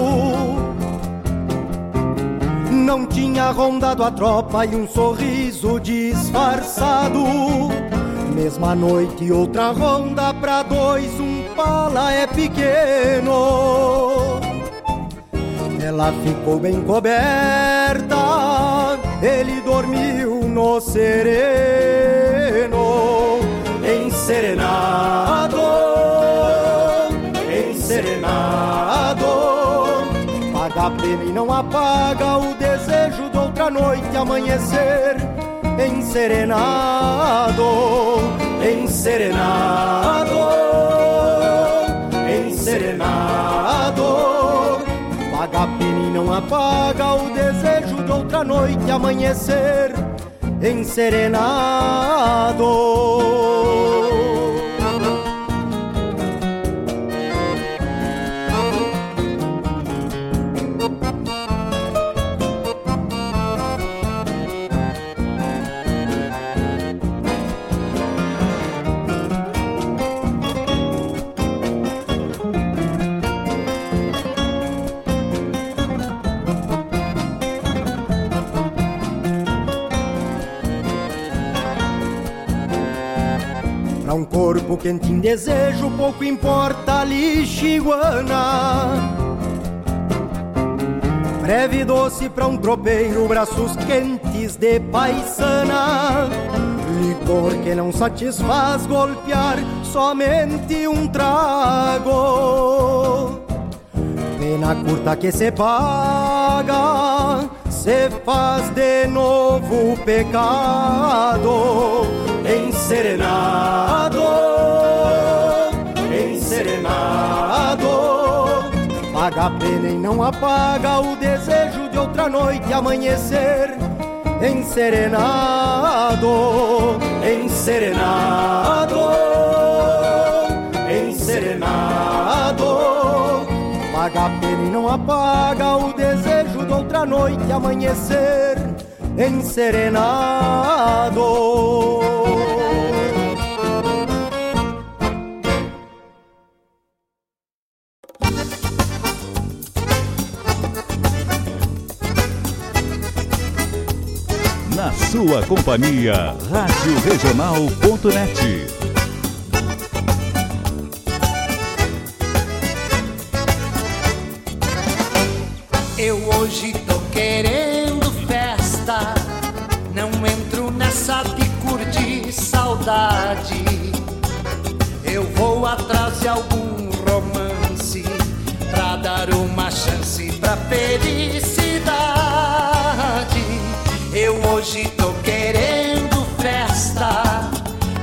Não tinha rondado a tropa e um sorriso disfarçado. Mesma noite, outra ronda pra dois, um pala é pequeno. Ela ficou bem coberta, ele dormiu no sereno, enserenado serenado. Paga pena e não apaga o desejo de outra noite amanhecer. Enserenado, enserenado, enserenado. Paga pena e não apaga o desejo de outra noite amanhecer. Enserenado. Em desejo, pouco importa lixiguana. Breve doce pra um tropeiro, braços quentes de paisana. Licor que não satisfaz golpear somente um trago. Pena curta que se paga, se faz de novo pecado enserenado, enserenado. e nem não apaga o desejo de outra noite amanhecer enserenado, enserenado, enserenado. Paga a pena e não apaga o desejo de outra noite amanhecer enserenado. Sua companhia, Rádio Regional.net. Eu hoje tô querendo festa, não entro nessa de curtir saudade. Eu vou atrás de algum romance pra dar uma chance pra felicidade. Eu hoje querendo festa,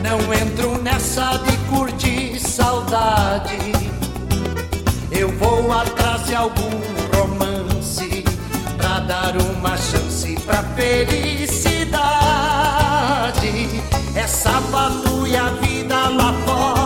não entro nessa de curtir saudade. Eu vou atrás de algum romance pra dar uma chance pra felicidade. É sábado e a vida lá fora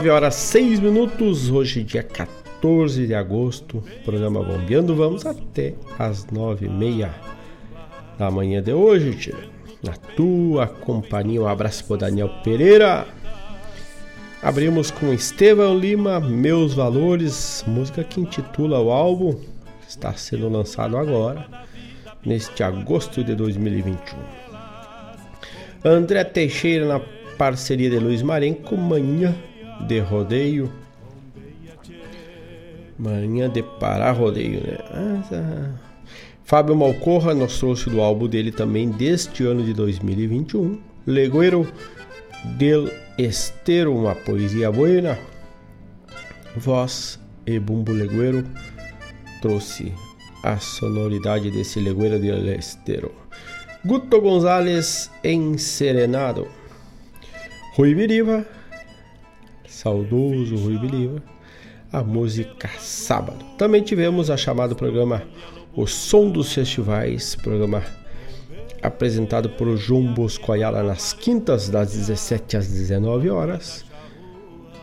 9 horas 6 minutos, hoje dia 14 de agosto, programa Bombeando, vamos até as 9 e meia da manhã de hoje, tchê. Na tua companhia, um abraço pro Daniel Pereira. Abrimos com Estevão Lima, Meus Valores, música que intitula o álbum, está sendo lançado agora, neste agosto de 2021. André Teixeira na parceria de Luiz Marenco, Manhã de Rodeio. Manhã de Pará Rodeio, né? Ah, tá. Fábio Malcorra nos trouxe do álbum dele também deste ano de 2021. Legueiro del Estero, uma poesia buena. Voz e Bumbo Legueiro trouxe a sonoridade desse Legueiro del Estero. Guto Gonzalez em Serenado. Rui Biriva, saudoso Rui Biriva, a música Sábado. Também tivemos a chamada programa O Som dos Festivais, programa apresentado por João Bosco Ayala nas quintas das 17 às 19 horas,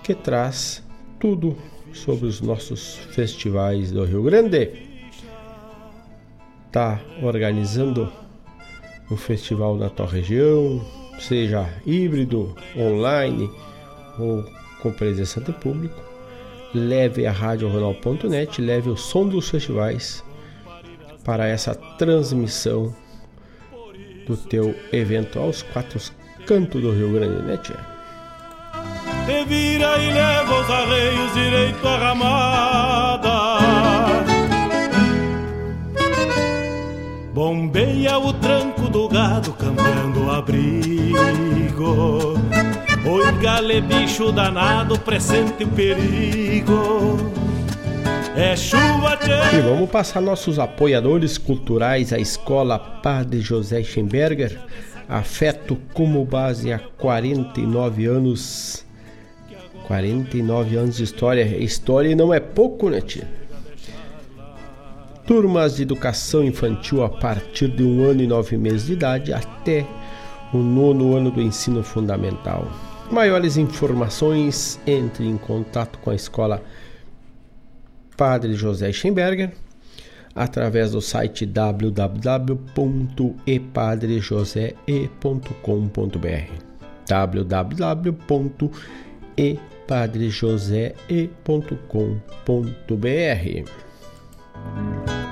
que traz tudo sobre os nossos festivais do Rio Grande. Tá organizando um festival na tua região, seja híbrido, online ou com presença de público, leve a Rádio Ronald.net, leve o som dos festivais para essa transmissão do teu evento aos quatro cantos do Rio Grande, né, tia? Te vira e leva os arreios direito à ramada. Bombeia o tranco do gado, cambiando o abrigo. Oi, gale, bicho danado, presente o perigo. É chuva, tchê. E vamos passar nossos apoiadores culturais, a Escola Padre José Schemberger, afeto como base há 49 anos. 49 anos de história. História não é pouco, né, tia? Turmas de educação infantil a partir de um ano e nove meses de idade até o nono ano do ensino fundamental. Maiores informações, entre em contato com a escola Padre José Schemberger através do site www.epadrejosee.com.br www.epadrejosee.com.br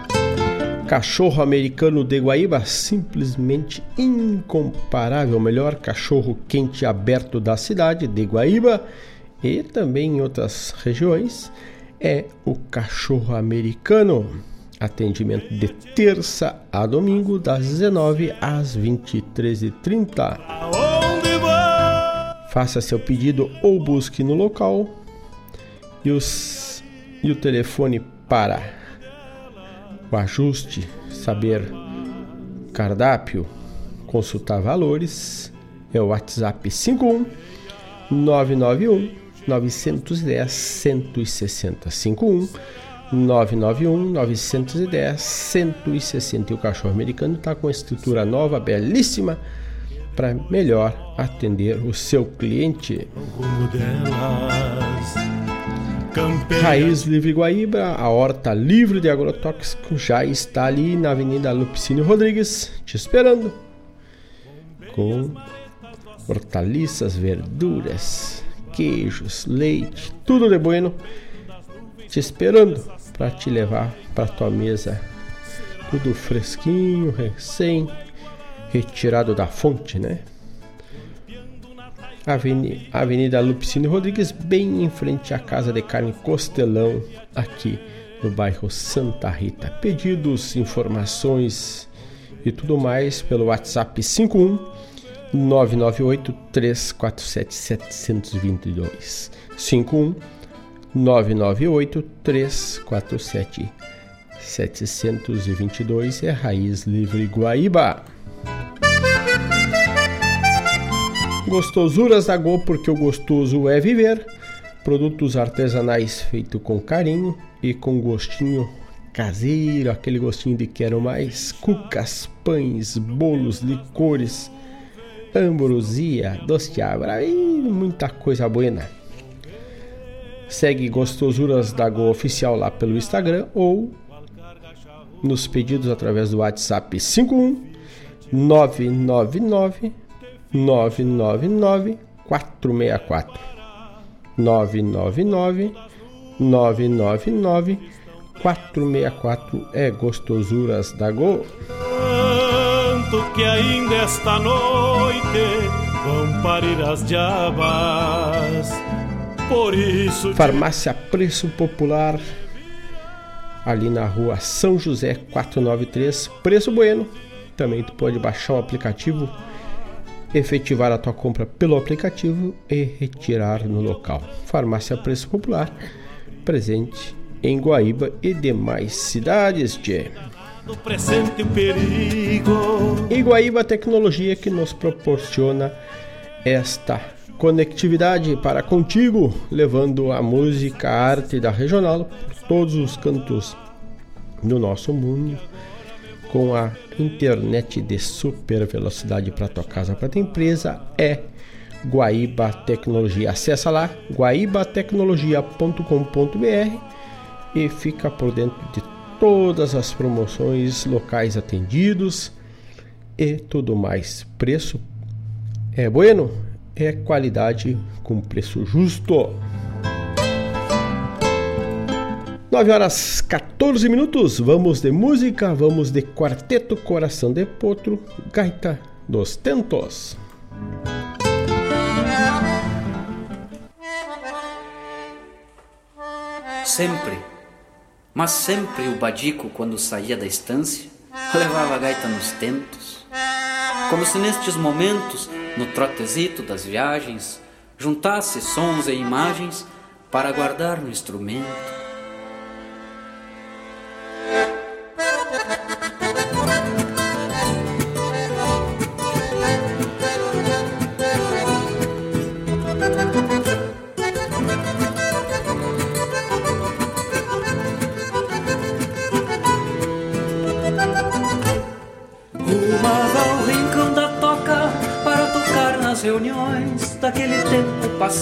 Cachorro americano de Guaíba, simplesmente incomparável, o melhor cachorro quente aberto da cidade de Guaíba e também em outras regiões, é o cachorro americano. Atendimento de terça a domingo, das 19 às 23h30. Faça seu pedido ou busque no local e, os, e o telefone para o ajuste, saber cardápio, consultar valores é o WhatsApp 51 991 910 160 51 991 910 160 e o cachorro americano está com estrutura nova, belíssima para melhor atender o seu cliente. Raiz Livre Guaíba, a horta livre de agrotóxico já está ali na Avenida Lupicínio Rodrigues, te esperando. Com hortaliças, verduras, queijos, leite, tudo de bueno, te esperando para te levar para tua mesa. Tudo fresquinho, recém retirado da fonte, né? Avenida, Lupicínio Rodrigues, bem em frente à Casa de Carne Costelão, aqui no bairro Santa Rita. Pedidos, informações e tudo mais pelo WhatsApp 51 998 347 722. 51 998 347 722 é Raiz Livre Guaíba. Gostosuras da Go, porque o gostoso é viver. Produtos artesanais feitos com carinho e com gostinho caseiro, aquele gostinho de quero mais. Cucas, pães, bolos, licores, ambrosia, doce de e muita coisa boa. Segue Gostosuras da Go Oficial lá pelo Instagram ou nos pedidos através do WhatsApp 51 999 999 464 999 999 464 é Gostosuras da Go. Tanto que ainda esta noite vão parir as diabas. Por isso. Farmácia Preço Popular ali na rua São José 493, Preço Bueno. Também tu pode baixar o aplicativo, efetivar a tua compra pelo aplicativo e retirar no local. Farmácia Preço Popular, presente em Guaíba e demais cidades, tchê. presente o perigo. E Guaíba Tecnologia que nos proporciona esta conectividade para contigo, levando a música, a arte da regional por todos os cantos do nosso mundo, com a internet de super velocidade para tua casa, para tua empresa, é Guaíba Tecnologia. Acesse lá guaibatecnologia.com.br e fica por dentro de todas as promoções, locais atendidos e tudo mais. Preço é bueno? é qualidade com preço justo. 9 horas 14 minutos, vamos de música, vamos de Quarteto Coração de Potro, Gaita dos Tentos. Sempre, mas sempre o Badico, quando saía da estância, levava a gaita nos tentos, como se nestes momentos no trotezito das viagens, juntasse sons e imagens para guardar no instrumento.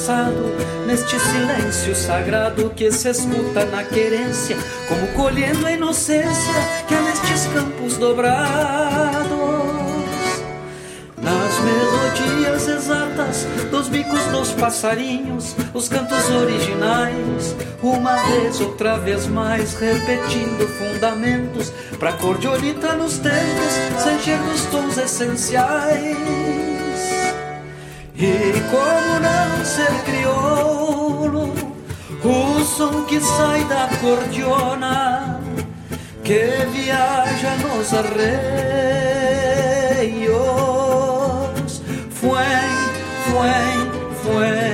Passado, neste silêncio sagrado que se escuta na querência, como colhendo a inocência que há nestes campos dobrados. Nas melodias exatas dos bicos dos passarinhos, os cantos originais, uma vez, outra vez mais, repetindo fundamentos, pra cordiolita nos tempos, sem encher dos tons essenciais. E como não ser crioulo, o som que sai da cordiona, que viaja nos arreios, foi, foi, foi,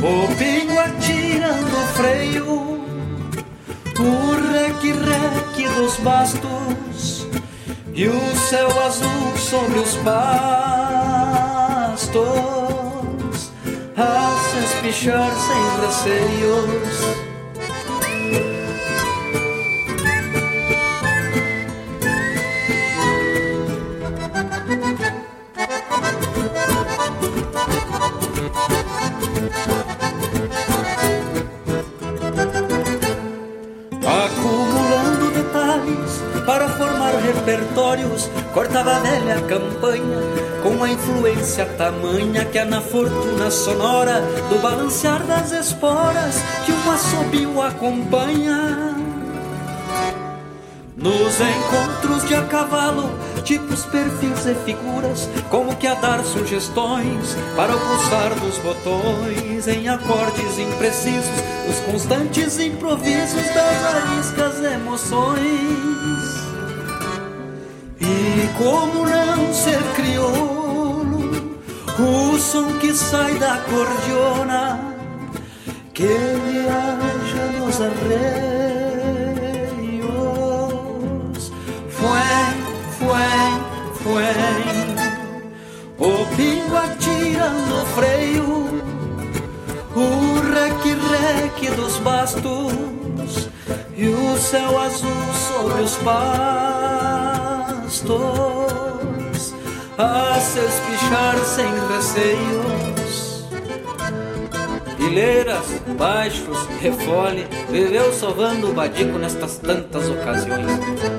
o pingo atirando o freio, o reque-reque dos bastos e o céu azul sobre os pastos a se espichar sem receios. Acumulando detalhes para formar repertórios, cortava a campanha com uma influência tamanha que é na fortuna sonora do balancear das esporas que um assobio acompanha. Nos encontros de a cavalo, tipos, perfis e figuras, como que a dar sugestões para o pulsar dos botões em acordes imprecisos, os constantes improvisos das ariscas emoções. E como não ser crioulo, o som que sai da cordiona, que viaja nos arreios, foi, foi, foi. O pingo atira no freio, o reque-reque dos bastos e o céu azul sobre os pastos a se espichar sem receios. Fileiras, baixos, refole, viveu sovando o badico nestas tantas ocasiões,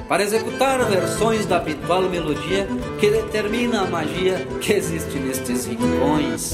para executar versões da habitual melodia que determina a magia que existe nestes rincões.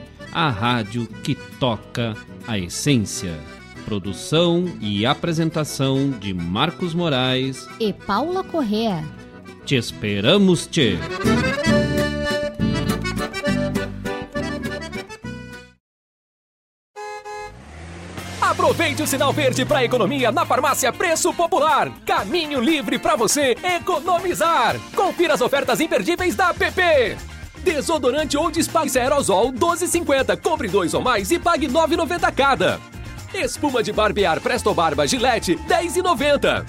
a rádio que toca a essência. Produção e apresentação de Marcos Moraes e Paula Correa. Te esperamos, te. Aproveite o sinal verde para economia na farmácia Preço Popular. Caminho livre para você economizar. Confira as ofertas imperdíveis da PP. Desodorante ou Dispax Aerosol 12,50. Compre dois ou mais e pague 9,90 cada. Espuma de barbear Presto Barba Gillette 10,90.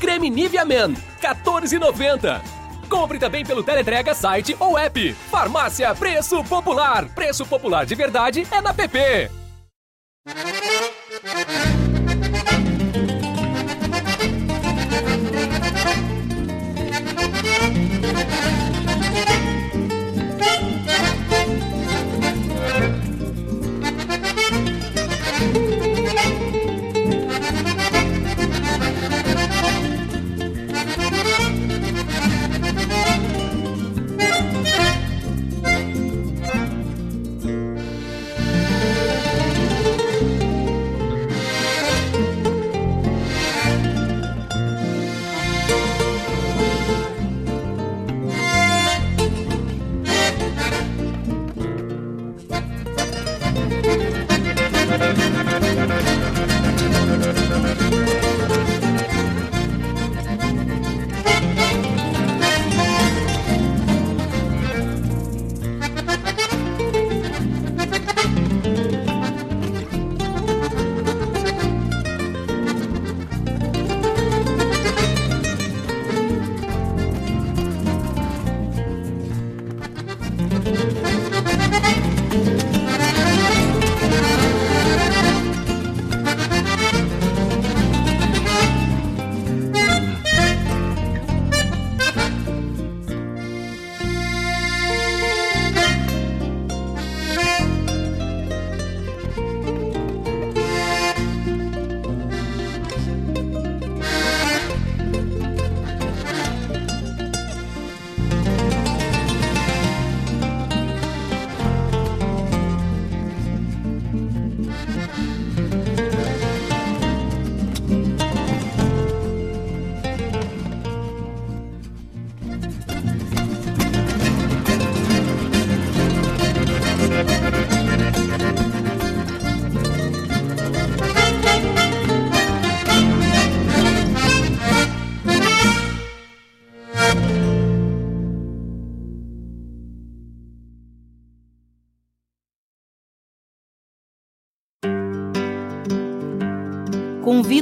Creme Nivea Men 14,90. Compre também pelo Teletrega site ou app. Farmácia Preço Popular. Preço popular de verdade é na PP.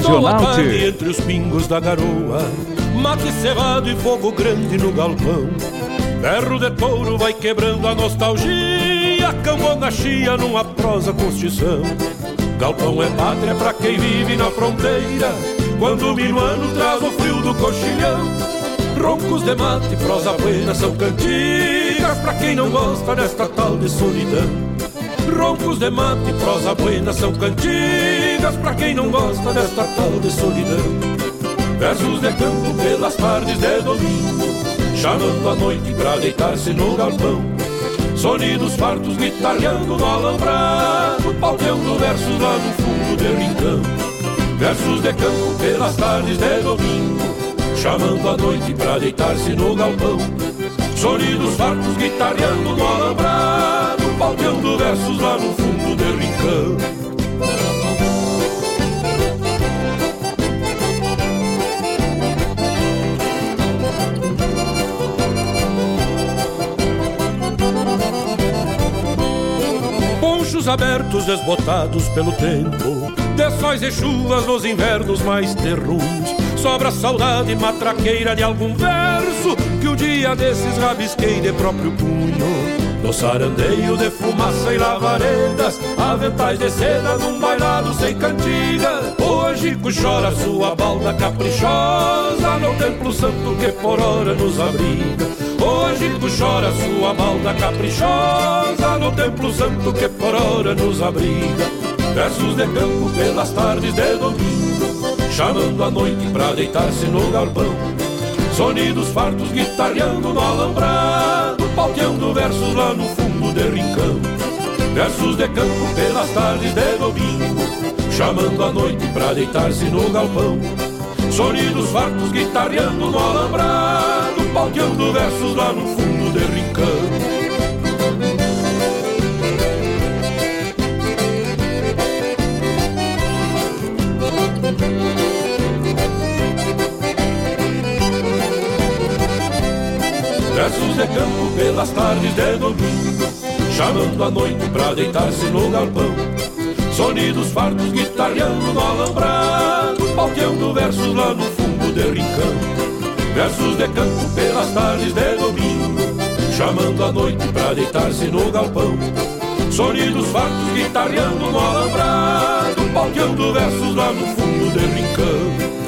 Regional. Tarde entre os pingos da garoa Mate cevado e fogo grande no galpão. Berro de touro vai quebrando a nostalgia Cambona chia numa prosa constição Galpão é pátria pra quem vive na fronteira Quando o minuano traz o frio do coxilhão. Roncos de mate, prosa buena são cantigas Pra quem não gosta desta tal de solidão Roncos de mate, prosa buena são cantigas Pra quem não gosta desta tal de solidão. Versos de campo pelas tardes de domingo Chamando a noite pra deitar-se no galpão. Sonidos fartos guitarreando no alambrado Palteando versos lá no fundo de rincão. Versos de campo pelas tardes de domingo Chamando a noite pra deitar-se no galpão. Sonidos fartos guitarreando no alambrado Palteando versos lá no fundo de rincão. Ponchos abertos desbotados pelo tempo De sóis e chuvas nos invernos mais terruns. Sobra saudade matraqueira de algum verso Que o dia desses rabisquei de próprio punho no sarandeio de fumaça e lavaredas Aventais de seda num bailado sem cantiga. Hoje chora sua balda caprichosa No templo santo que por hora nos abriga. Hoje chora sua balda caprichosa No templo santo que por hora nos abriga. Versos de campo pelas tardes de domingo Chamando a noite pra deitar-se no galpão Sonidos fartos guitarreando no alambrado Palteando versos lá no fundo de rincão. Versos de campo pelas tardes de domingo Chamando a noite pra deitar-se no galpão. Sonidos fartos guitarreando no alambrado Palteando versos lá no fundo de rincão Versos de campo pelas tardes de domingo Chamando a noite pra deitar-se no galpão Sonidos fartos guitarreando no alambrado Palteando versos lá no fundo de rincão Versos de campo pelas tardes de domingo Chamando a noite pra deitar-se no galpão Sonidos fartos guitarreando no alambrado Palteando versos lá no fundo de rincão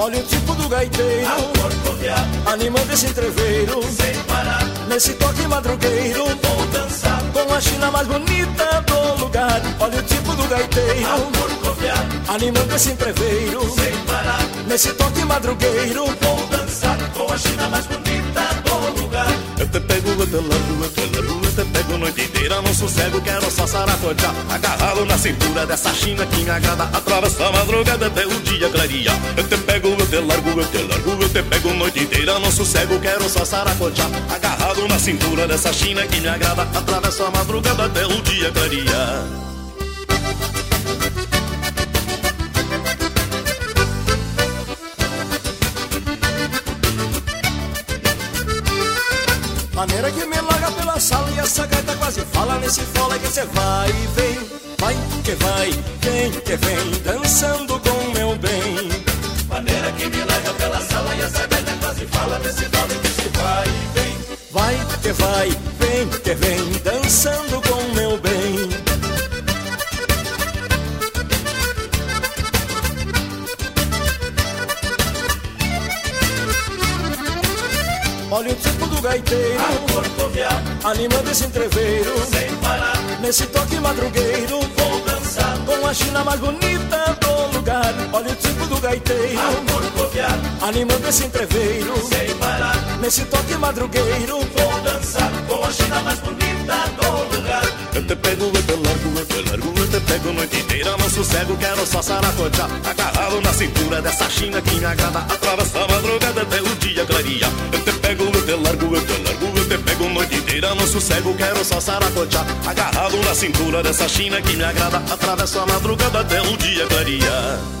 Olha o tipo do gaiteiro Animando esse entreveiro. Sem parar. Nesse toque madrugueiro Vou dançar. Com a china mais bonita do lugar. Olha o tipo do gaiteiro Animando esse entreveiro. Sem parar. Nesse toque madrugueiro. Vou dançar Com a china mais bonita do lugar. Eu te pego até largo, até largo, eu te pego no noite inteira. No sossego, quero só saracotear. Agarrado na cintura dessa china que me agrada. Atravessa a madrugada até o dia clarear Eu te pego, eu te largo, eu te largo, eu te pego noite inteira. No sossego, quero só saracotear. Agarrado na cintura dessa china que me agrada. Atravessa a madrugada até o dia clarear nesse fola que cê vai e vem, vai que vai, vem que vem, dançando com meu bem. Maneira que me larga pela sala e essa gaita quase fala nesse fola que cê vai e vem, vai que vai, vem que vem, dançando com meu bem. Olha o tipo do gaiteiro Animando esse entreveiro. Sem parar. Nesse toque madrugueiro. Vou dançar. Com a china mais bonita do lugar. Olha o tipo do gaiteiro. Animando esse entreveiro. Sem parar. Nesse toque madrugueiro. Vou dançar. Com a china mais bonita do lugar. Eu te pego, eu te largo, eu te largo, eu te pego noite inteira. No sossego, quero só saracotear Agarrado na cintura dessa china que me agrada. Atravessa a madrugada até o dia clarear. Eu te pego, eu te largo, eu te largo, inteira no sossego, quero só saracotear. Agarrado na cintura dessa china que me agrada. Atravessa a madrugada até o dia clarear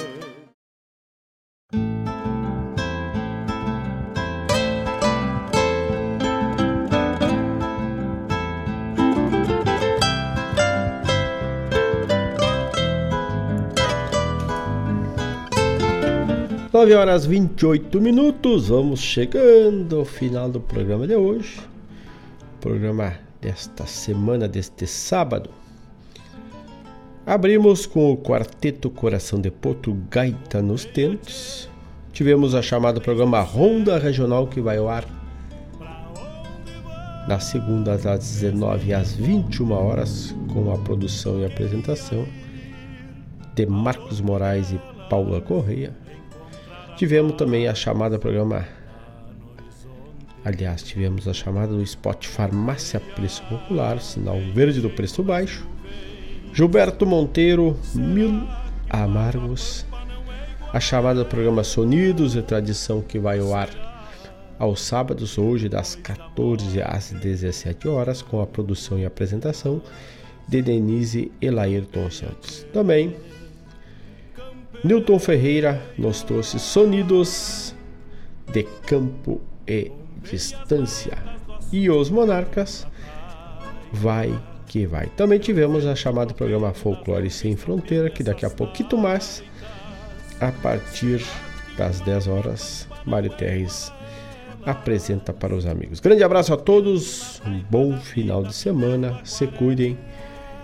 Nove horas 28 minutos, vamos chegando ao final do programa de hoje. Programa desta semana, deste sábado. Abrimos com o quarteto Coração de Poto Gaita nos Tentos. Tivemos a chamada programa Ronda Regional que vai ao ar na segunda das 19 às 21 horas com a produção e apresentação de Marcos Moraes e Paula Correia. Tivemos também a chamada programa Aliás, tivemos a chamada do spot Farmácia Preço Popular, sinal verde do preço baixo. Gilberto Monteiro, Mil Amargos. A chamada do programa Sonidos e Tradição que vai ao ar aos sábados, hoje, das 14 às 17 horas, com a produção e apresentação de Denise e Laírton Santos. Também, Newton Ferreira nos trouxe Sonidos de Campo e Distância. E os Monarcas vai que vai. Também tivemos a chamada programa Folclore Sem Fronteira, que daqui a pouquinho mais, a partir das 10 horas, Mário Terres apresenta para os amigos. Grande abraço a todos, um bom final de semana, se cuidem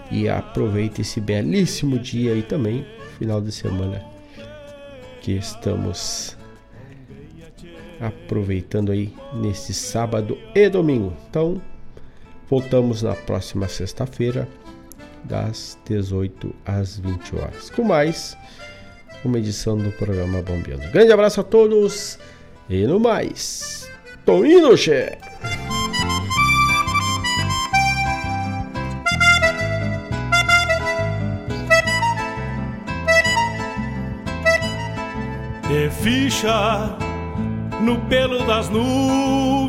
e aproveitem esse belíssimo dia e também final de semana que estamos aproveitando aí nesse sábado e domingo. Então, voltamos na próxima sexta-feira, das 18 às 20 horas, com mais uma edição do programa Bombeando. Grande abraço a todos e no mais, tô indo, che! De ficha no pelo das nuvens.